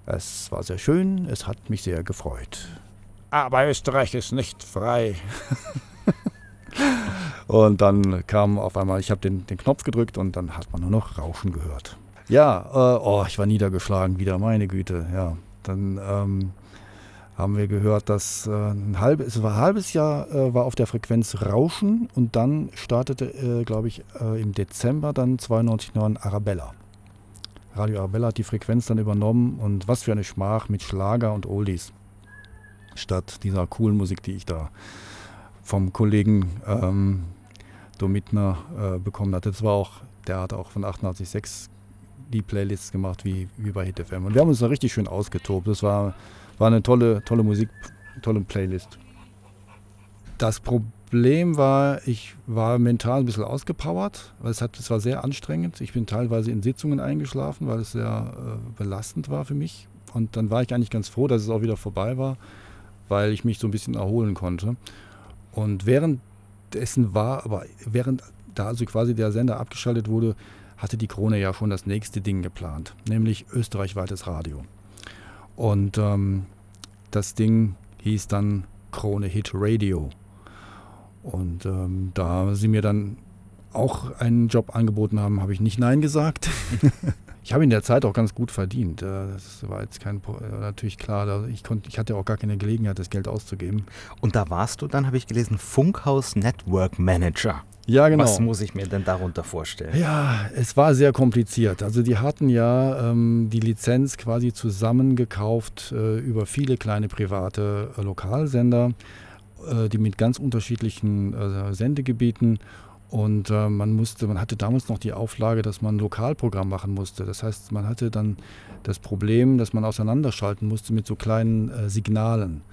es war sehr schön, es hat mich sehr gefreut. Aber Österreich ist nicht frei. und dann kam auf einmal, ich habe den, den Knopf gedrückt und dann hat man nur noch Rauschen gehört. Ja, äh, oh, ich war niedergeschlagen wieder, meine Güte, ja. Dann ähm, haben wir gehört, dass äh, ein halbes, ein halbes Jahr äh, war auf der Frequenz Rauschen und dann startete, äh, glaube ich, äh, im Dezember dann 92.9 Arabella. Radio Arabella hat die Frequenz dann übernommen und was für eine Schmach mit Schlager und Oldies. Statt dieser coolen Musik, die ich da vom Kollegen ähm, Domitner äh, bekommen hatte. Das war auch, der hat auch von 88.6 die Playlists gemacht wie, wie bei HitFM. Und wir haben uns da richtig schön ausgetobt. Das war war eine tolle, tolle Musik, tolle Playlist. Das Problem war, ich war mental ein bisschen ausgepowert, weil es, hat, es war sehr anstrengend. Ich bin teilweise in Sitzungen eingeschlafen, weil es sehr äh, belastend war für mich. Und dann war ich eigentlich ganz froh, dass es auch wieder vorbei war, weil ich mich so ein bisschen erholen konnte. Und währenddessen war, aber während da also quasi der Sender abgeschaltet wurde, hatte die Krone ja schon das nächste Ding geplant, nämlich österreichweites Radio. Und ähm, das Ding hieß dann Krone Hit Radio. Und ähm, da sie mir dann auch einen Job angeboten haben, habe ich nicht Nein gesagt. ich habe in der Zeit auch ganz gut verdient. Äh, das war jetzt kein, äh, natürlich klar, ich, konnte, ich hatte auch gar keine Gelegenheit, das Geld auszugeben. Und da warst du dann, habe ich gelesen, Funkhaus Network Manager. Ja, genau. Was muss ich mir denn darunter vorstellen? Ja, es war sehr kompliziert. Also die hatten ja ähm, die Lizenz quasi zusammengekauft äh, über viele kleine private äh, Lokalsender, äh, die mit ganz unterschiedlichen äh, Sendegebieten und äh, man musste, man hatte damals noch die Auflage, dass man ein Lokalprogramm machen musste. Das heißt, man hatte dann das Problem, dass man auseinanderschalten musste mit so kleinen äh, Signalen.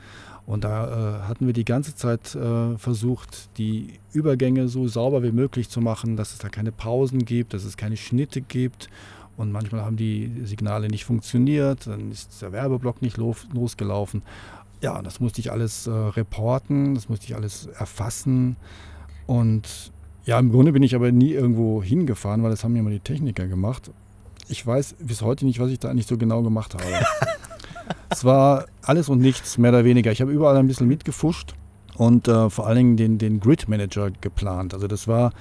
Und da äh, hatten wir die ganze Zeit äh, versucht, die Übergänge so sauber wie möglich zu machen, dass es da keine Pausen gibt, dass es keine Schnitte gibt. Und manchmal haben die Signale nicht funktioniert, dann ist der Werbeblock nicht los, losgelaufen. Ja, das musste ich alles äh, reporten, das musste ich alles erfassen. Und ja, im Grunde bin ich aber nie irgendwo hingefahren, weil das haben mir immer die Techniker gemacht. Ich weiß bis heute nicht, was ich da eigentlich so genau gemacht habe. es war alles und nichts, mehr oder weniger. Ich habe überall ein bisschen mitgefuscht und äh, vor allen Dingen den, den Grid Manager geplant. Also das war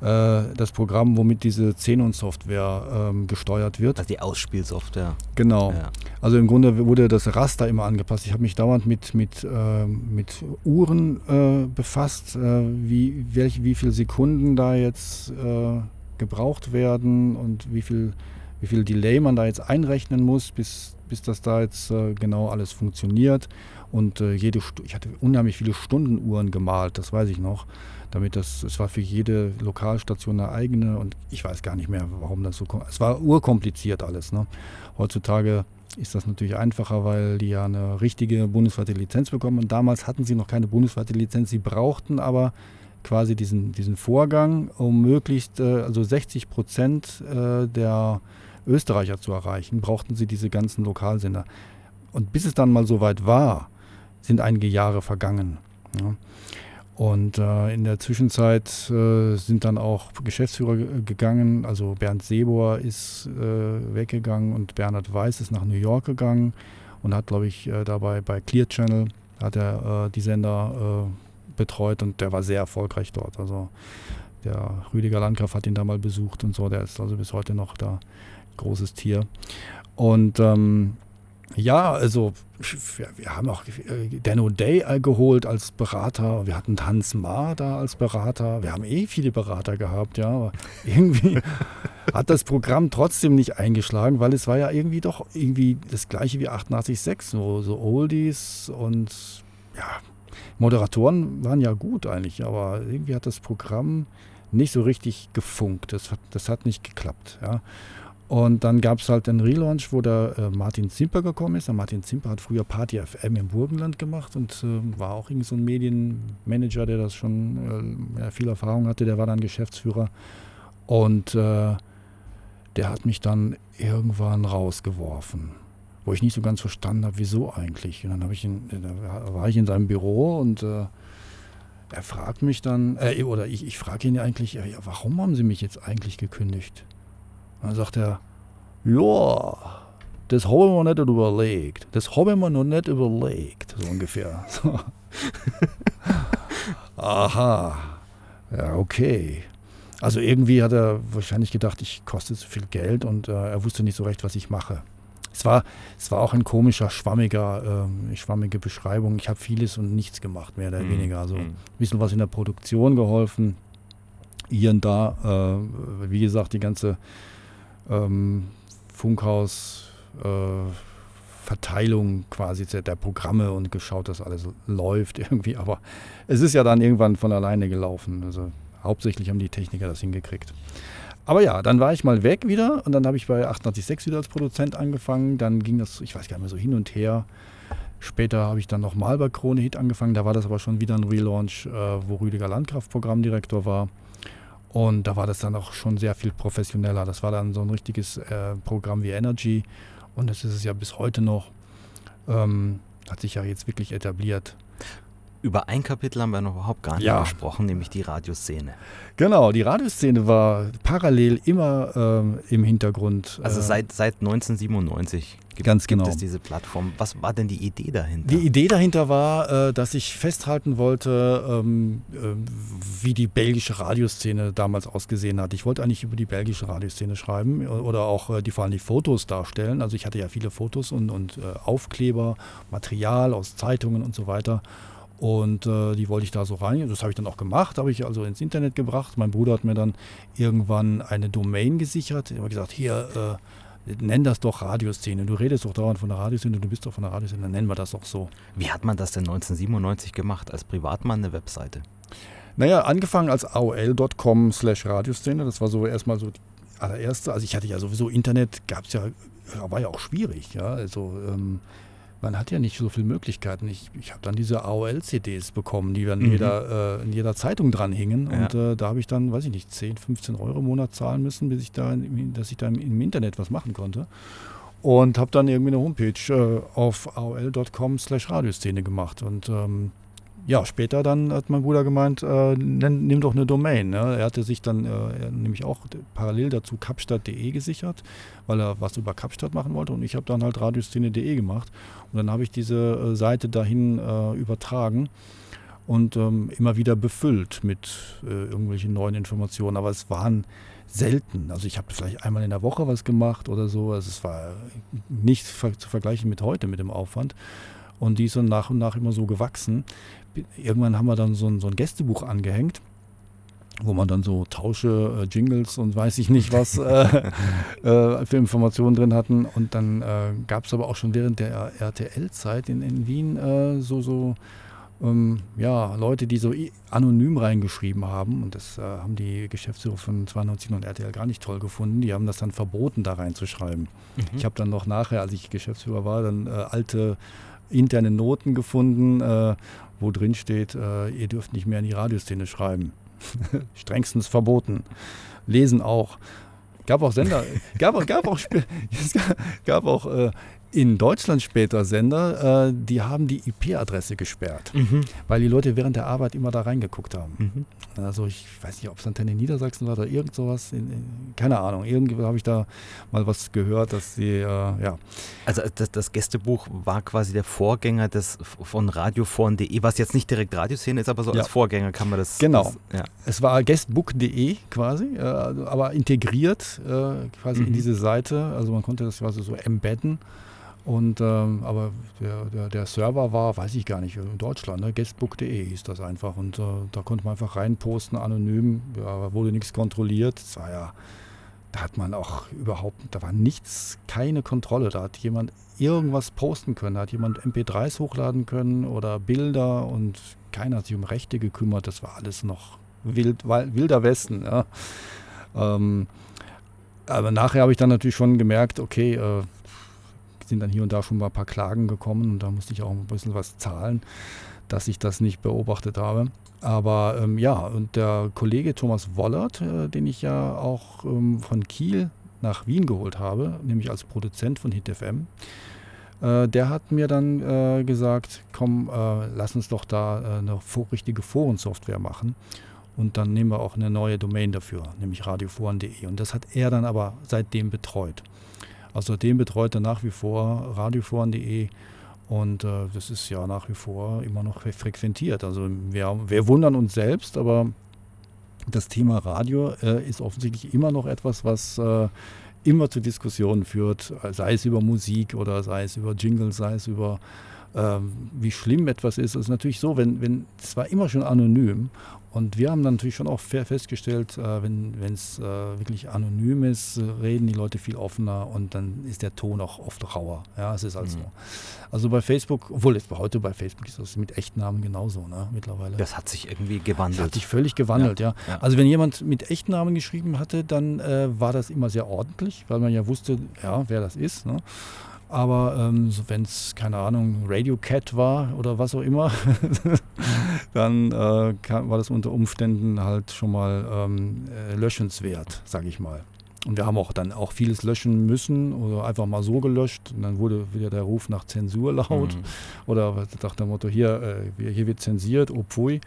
das Programm, womit diese Xenon-Software ähm, gesteuert wird. Also die Ausspielsoftware. Genau. Ja. Also im Grunde wurde das Raster immer angepasst. Ich habe mich dauernd mit, mit, äh, mit Uhren äh, befasst, äh, wie, welch, wie viele Sekunden da jetzt äh, gebraucht werden und wie viel, wie viel Delay man da jetzt einrechnen muss, bis, bis das da jetzt äh, genau alles funktioniert. Und jede ich hatte unheimlich viele Stundenuhren gemalt, das weiß ich noch damit das, es war für jede Lokalstation eine eigene und ich weiß gar nicht mehr, warum das so, es war urkompliziert alles. Ne? Heutzutage ist das natürlich einfacher, weil die ja eine richtige bundesweite Lizenz bekommen und damals hatten sie noch keine bundesweite Lizenz, sie brauchten aber quasi diesen, diesen Vorgang, um möglichst, äh, also 60 Prozent äh, der Österreicher zu erreichen, brauchten sie diese ganzen Lokalsender. Und bis es dann mal so weit war, sind einige Jahre vergangen. Ja. Und äh, in der Zwischenzeit äh, sind dann auch Geschäftsführer gegangen. Also Bernd Sebor ist äh, weggegangen und Bernhard Weiß ist nach New York gegangen und hat, glaube ich, äh, dabei bei Clear Channel hat er äh, die Sender äh, betreut und der war sehr erfolgreich dort. Also der Rüdiger Landgraf hat ihn da mal besucht und so. Der ist also bis heute noch da großes Tier. Und ähm, ja, also wir, wir, haben auch Denno Day geholt als Berater. Wir hatten Hans Ma da als Berater. Wir haben eh viele Berater gehabt, ja. Aber irgendwie hat das Programm trotzdem nicht eingeschlagen, weil es war ja irgendwie doch irgendwie das gleiche wie 88.6, so, so Oldies und ja, Moderatoren waren ja gut eigentlich, aber irgendwie hat das Programm nicht so richtig gefunkt. Das hat, das hat nicht geklappt, ja. Und dann gab es halt einen Relaunch, wo der äh, Martin Zimper gekommen ist. Der Martin Zimper hat früher Party FM im Burgenland gemacht und äh, war auch irgendwie so ein Medienmanager, der das schon äh, viel Erfahrung hatte. Der war dann Geschäftsführer. Und äh, der hat mich dann irgendwann rausgeworfen, wo ich nicht so ganz verstanden habe, wieso eigentlich. Und dann ich in, da war ich in seinem Büro und äh, er fragt mich dann, äh, oder ich, ich frage ihn eigentlich, ja, warum haben Sie mich jetzt eigentlich gekündigt? Dann sagt er, ja, das haben wir nicht überlegt. Das haben wir noch nicht überlegt, so ungefähr. So. Aha, ja, okay. Also irgendwie hat er wahrscheinlich gedacht, ich koste zu viel Geld und äh, er wusste nicht so recht, was ich mache. Es war, es war auch ein komischer, schwammiger, äh, schwammige Beschreibung. Ich habe vieles und nichts gemacht, mehr oder mhm. weniger. Also ein bisschen was in der Produktion geholfen, hier und da. Äh, wie gesagt, die ganze ähm, Funkhaus äh, Verteilung quasi der Programme und geschaut, dass alles läuft irgendwie. Aber es ist ja dann irgendwann von alleine gelaufen. Also hauptsächlich haben die Techniker das hingekriegt. Aber ja, dann war ich mal weg wieder und dann habe ich bei 886 wieder als Produzent angefangen. Dann ging das, ich weiß gar nicht mehr, so hin und her. Später habe ich dann nochmal bei Krone Hit angefangen. Da war das aber schon wieder ein Relaunch, äh, wo Rüdiger Landkraft Programmdirektor war. Und da war das dann auch schon sehr viel professioneller. Das war dann so ein richtiges äh, Programm wie Energy. Und das ist es ja bis heute noch. Ähm, hat sich ja jetzt wirklich etabliert. Über ein Kapitel haben wir noch überhaupt gar nicht ja. gesprochen, nämlich die Radioszene. Genau, die Radioszene war parallel immer ähm, im Hintergrund. Also äh, seit, seit 1997 gibt, Ganz genau. gibt es diese Plattform. Was war denn die Idee dahinter? Die Idee dahinter war, äh, dass ich festhalten wollte, ähm, äh, wie die belgische Radioszene damals ausgesehen hat. Ich wollte eigentlich über die belgische Radioszene schreiben oder auch äh, die vor allem die Fotos darstellen. Also ich hatte ja viele Fotos und, und äh, Aufkleber, Material aus Zeitungen und so weiter. Und äh, die wollte ich da so rein. Das habe ich dann auch gemacht, habe ich also ins Internet gebracht. Mein Bruder hat mir dann irgendwann eine Domain gesichert. Er hat gesagt, hier, äh, nenn das doch Radioszene. Du redest doch dauernd von der Radioszene, du bist doch von der Radioszene, dann nennen wir das doch so. Wie hat man das denn 1997 gemacht, als Privatmann eine Webseite? Naja, angefangen als aol.com slash Radioszene. Das war so erstmal so die allererste. Also ich hatte ja sowieso Internet, gab es ja, war ja auch schwierig. Ja, also ähm, man hat ja nicht so viele Möglichkeiten. Ich, ich habe dann diese AOL-CDs bekommen, die dann mhm. jeder, äh, in jeder Zeitung dran hingen. Ja. Und äh, da habe ich dann, weiß ich nicht, 10, 15 Euro im Monat zahlen müssen, bis ich da, dass ich da im, im Internet was machen konnte. Und habe dann irgendwie eine Homepage äh, auf aol.com slash Radioszene gemacht. Und ähm, ja, später dann hat mein Bruder gemeint, äh, nimm, doch eine Domain. Ne? Er hatte sich dann äh, nämlich auch parallel dazu kapstadt.de gesichert, weil er was über Kapstadt machen wollte und ich habe dann halt radioszene.de gemacht und dann habe ich diese äh, Seite dahin äh, übertragen und ähm, immer wieder befüllt mit äh, irgendwelchen neuen Informationen, aber es waren selten. Also ich habe vielleicht einmal in der Woche was gemacht oder so, also es war nicht zu vergleichen mit heute, mit dem Aufwand. Und die ist dann nach und nach immer so gewachsen, irgendwann haben wir dann so ein, so ein Gästebuch angehängt wo man dann so Tausche, äh, Jingles und weiß ich nicht was äh, äh, für Informationen drin hatten. Und dann äh, gab es aber auch schon während der RTL-Zeit in, in Wien äh, so, so ähm, ja, Leute, die so anonym reingeschrieben haben. Und das äh, haben die Geschäftsführer von 92 und RTL gar nicht toll gefunden. Die haben das dann verboten, da reinzuschreiben. Mhm. Ich habe dann noch nachher, als ich Geschäftsführer war, dann alte interne Noten gefunden, wo drin steht, äh, ihr dürft nicht mehr in die Radioszene schreiben. Strengstens verboten. Lesen auch. Gab auch Sender, gab, gab auch, gab auch äh, in Deutschland später Sender, äh, die haben die IP-Adresse gesperrt, mhm. weil die Leute während der Arbeit immer da reingeguckt haben. Mhm. Also ich weiß nicht, ob es Antenne Niedersachsen war oder irgend sowas. In, in, keine Ahnung, irgendwie habe ich da mal was gehört, dass sie, äh, ja. Also das, das, Gästebuch war quasi der Vorgänger des von radioforen.de, was jetzt nicht direkt Radioszene ist, aber so ja. als Vorgänger kann man das. Genau. Das, ja. Es war guestbook.de quasi, äh, aber integriert äh, quasi mhm. in diese Seite. Also man konnte das quasi so embedden. Und ähm, aber der, der, der, Server war, weiß ich gar nicht, in Deutschland, ne? guestbook.de hieß das einfach. Und äh, da konnte man einfach reinposten, anonym, ja, wurde nichts kontrolliert. Das war ja, da hat man auch überhaupt, da war nichts, keine Kontrolle. Da hat jemand irgendwas posten können, da hat jemand MP3s hochladen können oder Bilder und keiner hat sich um Rechte gekümmert. Das war alles noch wild, wilder Westen. Ja. Ähm, aber nachher habe ich dann natürlich schon gemerkt, okay, äh, sind dann hier und da schon mal ein paar Klagen gekommen und da musste ich auch ein bisschen was zahlen, dass ich das nicht beobachtet habe. Aber ähm, ja, und der Kollege Thomas Wollert, äh, den ich ja auch ähm, von Kiel nach Wien geholt habe, nämlich als Produzent von Hit FM, äh, der hat mir dann äh, gesagt, komm, äh, lass uns doch da äh, eine richtige Forensoftware machen. Und dann nehmen wir auch eine neue Domain dafür, nämlich radioforen.de. Und das hat er dann aber seitdem betreut. Außerdem betreut er nach wie vor radioforen.de und äh, das ist ja nach wie vor immer noch frequentiert. Also wir, wir wundern uns selbst, aber das Thema Radio äh, ist offensichtlich immer noch etwas, was äh, immer zu Diskussionen führt, sei es über Musik oder sei es über Jingles, sei es über ähm, wie schlimm etwas ist. Es ist natürlich so, wenn, wenn, es war immer schon anonym und wir haben dann natürlich schon auch festgestellt, äh, wenn es äh, wirklich anonym ist, reden die Leute viel offener und dann ist der Ton auch oft rauer. Ja, es ist also. Mhm. Also bei Facebook, obwohl jetzt heute bei Facebook ist das mit Echtnamen genauso, ne, mittlerweile. Das hat sich irgendwie gewandelt. Das hat sich völlig gewandelt, ja. ja. ja. Also wenn jemand mit Echtnamen geschrieben hatte, dann äh, war das immer sehr ordentlich, weil man ja wusste, ja, wer das ist. Ne? Aber ähm, so wenn es, keine Ahnung, Radio Cat war oder was auch immer, dann äh, kann, war das unter Umständen halt schon mal ähm, äh, löschenswert, sage ich mal. Und wir haben auch dann auch vieles löschen müssen oder einfach mal so gelöscht. Und dann wurde wieder der Ruf nach Zensur laut. Mhm. Oder nach dem Motto, hier, äh, hier wird zensiert, oh pfui.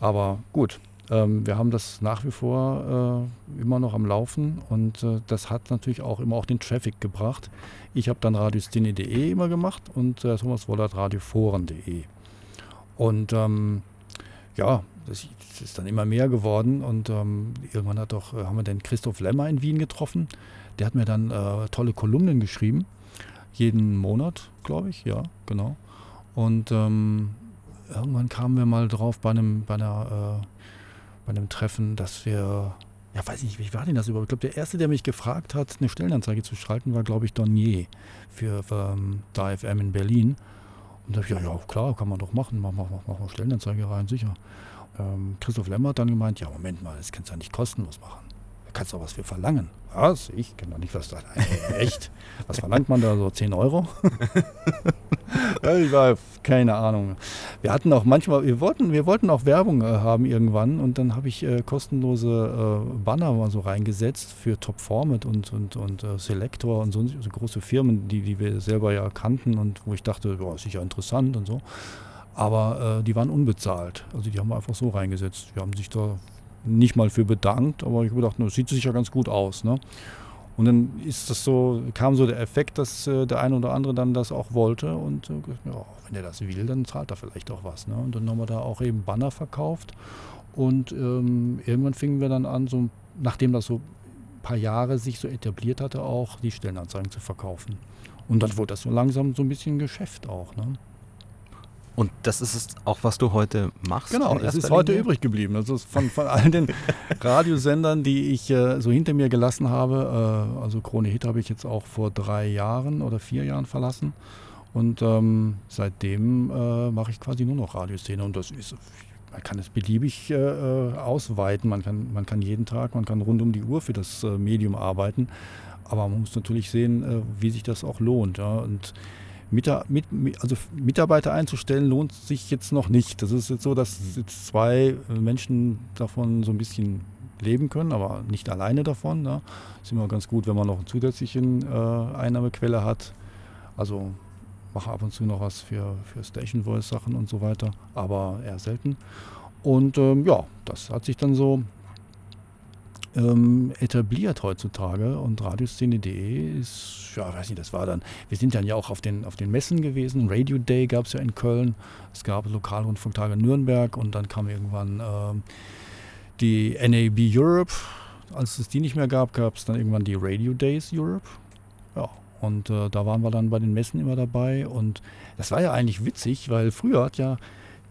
Aber gut, ähm, wir haben das nach wie vor äh, immer noch am Laufen und äh, das hat natürlich auch immer auch den Traffic gebracht. Ich habe dann radiostine.de immer gemacht und äh, Thomas Wollert radioforen.de. Und ähm, ja, das ist dann immer mehr geworden und ähm, irgendwann hat doch, äh, haben wir den Christoph Lemmer in Wien getroffen. Der hat mir dann äh, tolle Kolumnen geschrieben, jeden Monat, glaube ich, ja, genau. Und ähm, irgendwann kamen wir mal drauf bei einem, bei einer äh, bei einem Treffen, dass wir, ja weiß ich nicht, wie war denn das überhaupt? Ich glaube, der Erste, der mich gefragt hat, eine Stellenanzeige zu schalten, war, glaube ich, Donier für, ähm, DAFM in Berlin. Und da habe ich gesagt, ja klar, kann man doch machen, mach, mach, mach, mach Stellenanzeige rein, sicher. Ähm, Christoph Lemmer hat dann gemeint, ja Moment mal, das kannst du ja nicht kostenlos machen. Da kannst du auch was für verlangen. Was? Ich kenne doch nicht, was da. Echt? Was verlangt man da so? 10 Euro? ich war, keine Ahnung. Wir hatten auch manchmal, wir wollten, wir wollten auch Werbung äh, haben irgendwann und dann habe ich äh, kostenlose äh, Banner mal so reingesetzt für Top Format und, und, und äh, Selector und so, so, große Firmen, die, die wir selber ja kannten und wo ich dachte, boah, ist sicher interessant und so. Aber äh, die waren unbezahlt. Also die haben wir einfach so reingesetzt. Wir haben sich da nicht mal für bedankt, aber ich habe gedacht, das sieht sicher ganz gut aus. Ne? Und dann ist das so, kam so der Effekt, dass äh, der eine oder andere dann das auch wollte und äh, ja, wenn er das will, dann zahlt er vielleicht auch was. Ne? Und dann haben wir da auch eben Banner verkauft und ähm, irgendwann fingen wir dann an, so nachdem das so ein paar Jahre sich so etabliert hatte, auch die Stellenanzeigen zu verkaufen. Und dann wurde das so langsam so ein bisschen Geschäft auch. Ne? Und das ist es auch, was du heute machst? Genau, es ist heute übrig geblieben. Also von, von all den Radiosendern, die ich äh, so hinter mir gelassen habe, äh, also Krone Hit habe ich jetzt auch vor drei Jahren oder vier Jahren verlassen. Und ähm, seitdem äh, mache ich quasi nur noch Radioszene. Und das ist, man kann es beliebig äh, äh, ausweiten. Man kann, man kann jeden Tag, man kann rund um die Uhr für das äh, Medium arbeiten. Aber man muss natürlich sehen, wie sich das auch lohnt. Ja? Und mit, also Mitarbeiter einzustellen lohnt sich jetzt noch nicht. Das ist jetzt so, dass jetzt zwei Menschen davon so ein bisschen leben können, aber nicht alleine davon. Ne? Ist immer ganz gut, wenn man noch eine zusätzliche äh, Einnahmequelle hat. Also mache ab und zu noch was für, für Station Voice Sachen und so weiter, aber eher selten. Und ähm, ja, das hat sich dann so ähm, etabliert heutzutage und Radioszene.de ist, ja, weiß nicht, das war dann, wir sind dann ja auch auf den, auf den Messen gewesen. Radio Day gab es ja in Köln, es gab Lokalrundfunktage Nürnberg und dann kam irgendwann ähm, die NAB Europe. Als es die nicht mehr gab, gab es dann irgendwann die Radio Days Europe. Ja, und äh, da waren wir dann bei den Messen immer dabei und das war ja eigentlich witzig, weil früher ja,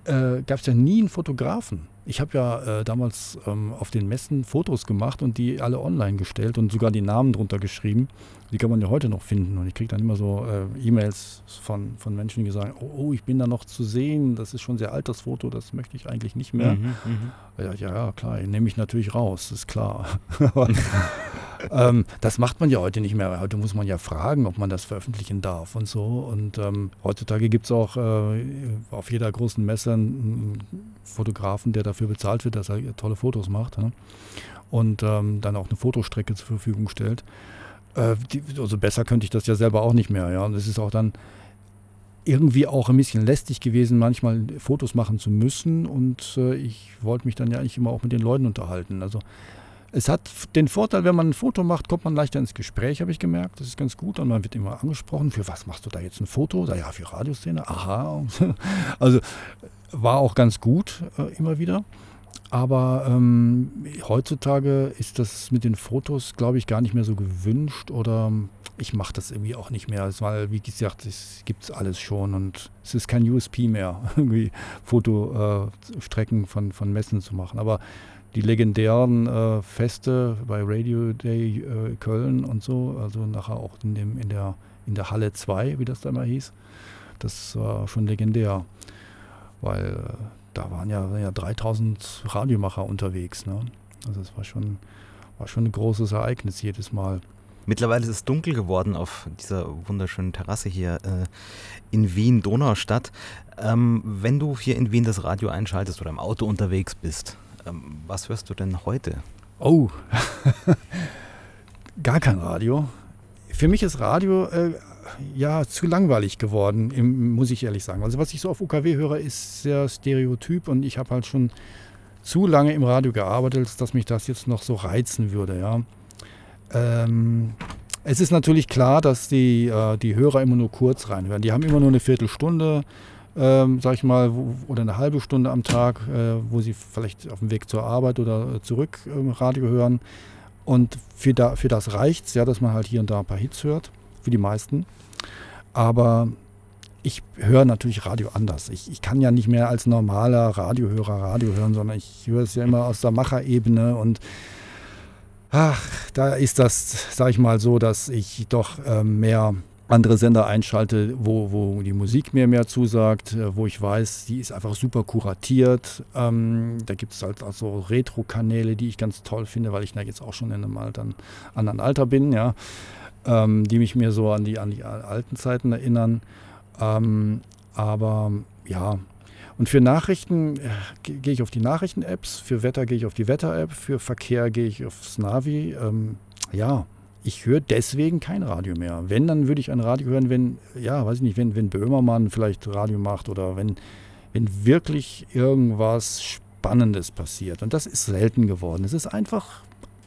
äh, gab es ja nie einen Fotografen. Ich habe ja äh, damals ähm, auf den Messen Fotos gemacht und die alle online gestellt und sogar die Namen drunter geschrieben. Die kann man ja heute noch finden. Und ich kriege dann immer so äh, E-Mails von, von Menschen, die sagen, oh, oh, ich bin da noch zu sehen, das ist schon ein sehr altes Foto, das möchte ich eigentlich nicht mehr. Mhm, mhm. ja, ja, klar, nehme ich natürlich raus, ist klar. ähm, das macht man ja heute nicht mehr. Heute muss man ja fragen, ob man das veröffentlichen darf und so. Und ähm, heutzutage gibt es auch äh, auf jeder großen Messe einen Fotografen, der dafür bezahlt wird, dass er tolle Fotos macht. Ne? Und ähm, dann auch eine Fotostrecke zur Verfügung stellt. Äh, die, also besser könnte ich das ja selber auch nicht mehr. Ja? Und es ist auch dann irgendwie auch ein bisschen lästig gewesen, manchmal Fotos machen zu müssen. Und äh, ich wollte mich dann ja eigentlich immer auch mit den Leuten unterhalten. Also es hat den Vorteil, wenn man ein Foto macht, kommt man leichter ins Gespräch, habe ich gemerkt. Das ist ganz gut. Und man wird immer angesprochen, für was machst du da jetzt ein Foto? Ja, für Radioszene. Aha. Also war auch ganz gut äh, immer wieder. Aber ähm, heutzutage ist das mit den Fotos, glaube ich, gar nicht mehr so gewünscht oder ich mache das irgendwie auch nicht mehr, weil, wie gesagt, es gibt alles schon und es ist kein USP mehr, irgendwie Fotostrecken äh, von, von Messen zu machen. Aber die legendären äh, Feste bei Radio Day äh, Köln und so, also nachher auch in, dem, in, der, in der Halle 2, wie das da mal hieß, das war schon legendär, weil äh, da waren ja, ja 3000 Radiomacher unterwegs. Ne? Also es war schon, war schon ein großes Ereignis jedes Mal. Mittlerweile ist es dunkel geworden auf dieser wunderschönen Terrasse hier äh, in Wien, Donaustadt. Ähm, wenn du hier in Wien das Radio einschaltest oder im Auto unterwegs bist, ähm, was hörst du denn heute? Oh, gar kein Radio. Für mich ist Radio äh, ja zu langweilig geworden, im, muss ich ehrlich sagen. Also was ich so auf UKW höre, ist sehr stereotyp und ich habe halt schon zu lange im Radio gearbeitet, dass mich das jetzt noch so reizen würde. Ja. Ähm, es ist natürlich klar, dass die, äh, die Hörer immer nur kurz reinhören. Die haben immer nur eine Viertelstunde ähm, sag ich mal, wo, oder eine halbe Stunde am Tag, äh, wo sie vielleicht auf dem Weg zur Arbeit oder zurück ähm, Radio hören. Und für, da, für das reicht es ja, dass man halt hier und da ein paar Hits hört, für die meisten. Aber ich höre natürlich Radio anders. Ich, ich kann ja nicht mehr als normaler Radiohörer Radio hören, sondern ich höre es ja immer aus der Macherebene und ach, da ist das, sag ich mal so, dass ich doch äh, mehr andere Sender einschalte, wo, wo die Musik mir mehr zusagt, äh, wo ich weiß, die ist einfach super kuratiert. Ähm, da gibt es halt auch so Retro-Kanäle, die ich ganz toll finde, weil ich da jetzt auch schon in einem Alter, anderen Alter bin, ja, ähm, die mich mir so an die, an die alten Zeiten erinnern. Ähm, aber ja, und für Nachrichten äh, gehe ich auf die Nachrichten-Apps, für Wetter gehe ich auf die Wetter-App, für Verkehr gehe ich aufs Navi. Ähm, ja, ich höre deswegen kein Radio mehr. Wenn, dann würde ich ein Radio hören, wenn, ja, weiß ich nicht, wenn, wenn Böhmermann vielleicht Radio macht oder wenn, wenn wirklich irgendwas Spannendes passiert. Und das ist selten geworden. Es ist einfach,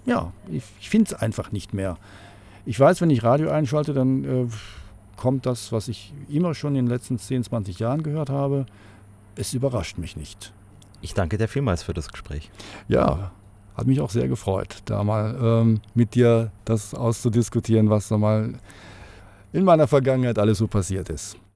ja, ich, ich finde es einfach nicht mehr. Ich weiß, wenn ich Radio einschalte, dann äh, kommt das, was ich immer schon in den letzten 10, 20 Jahren gehört habe. Es überrascht mich nicht. Ich danke dir vielmals für das Gespräch. Ja, hat mich auch sehr gefreut, da mal ähm, mit dir das auszudiskutieren, was da mal in meiner Vergangenheit alles so passiert ist.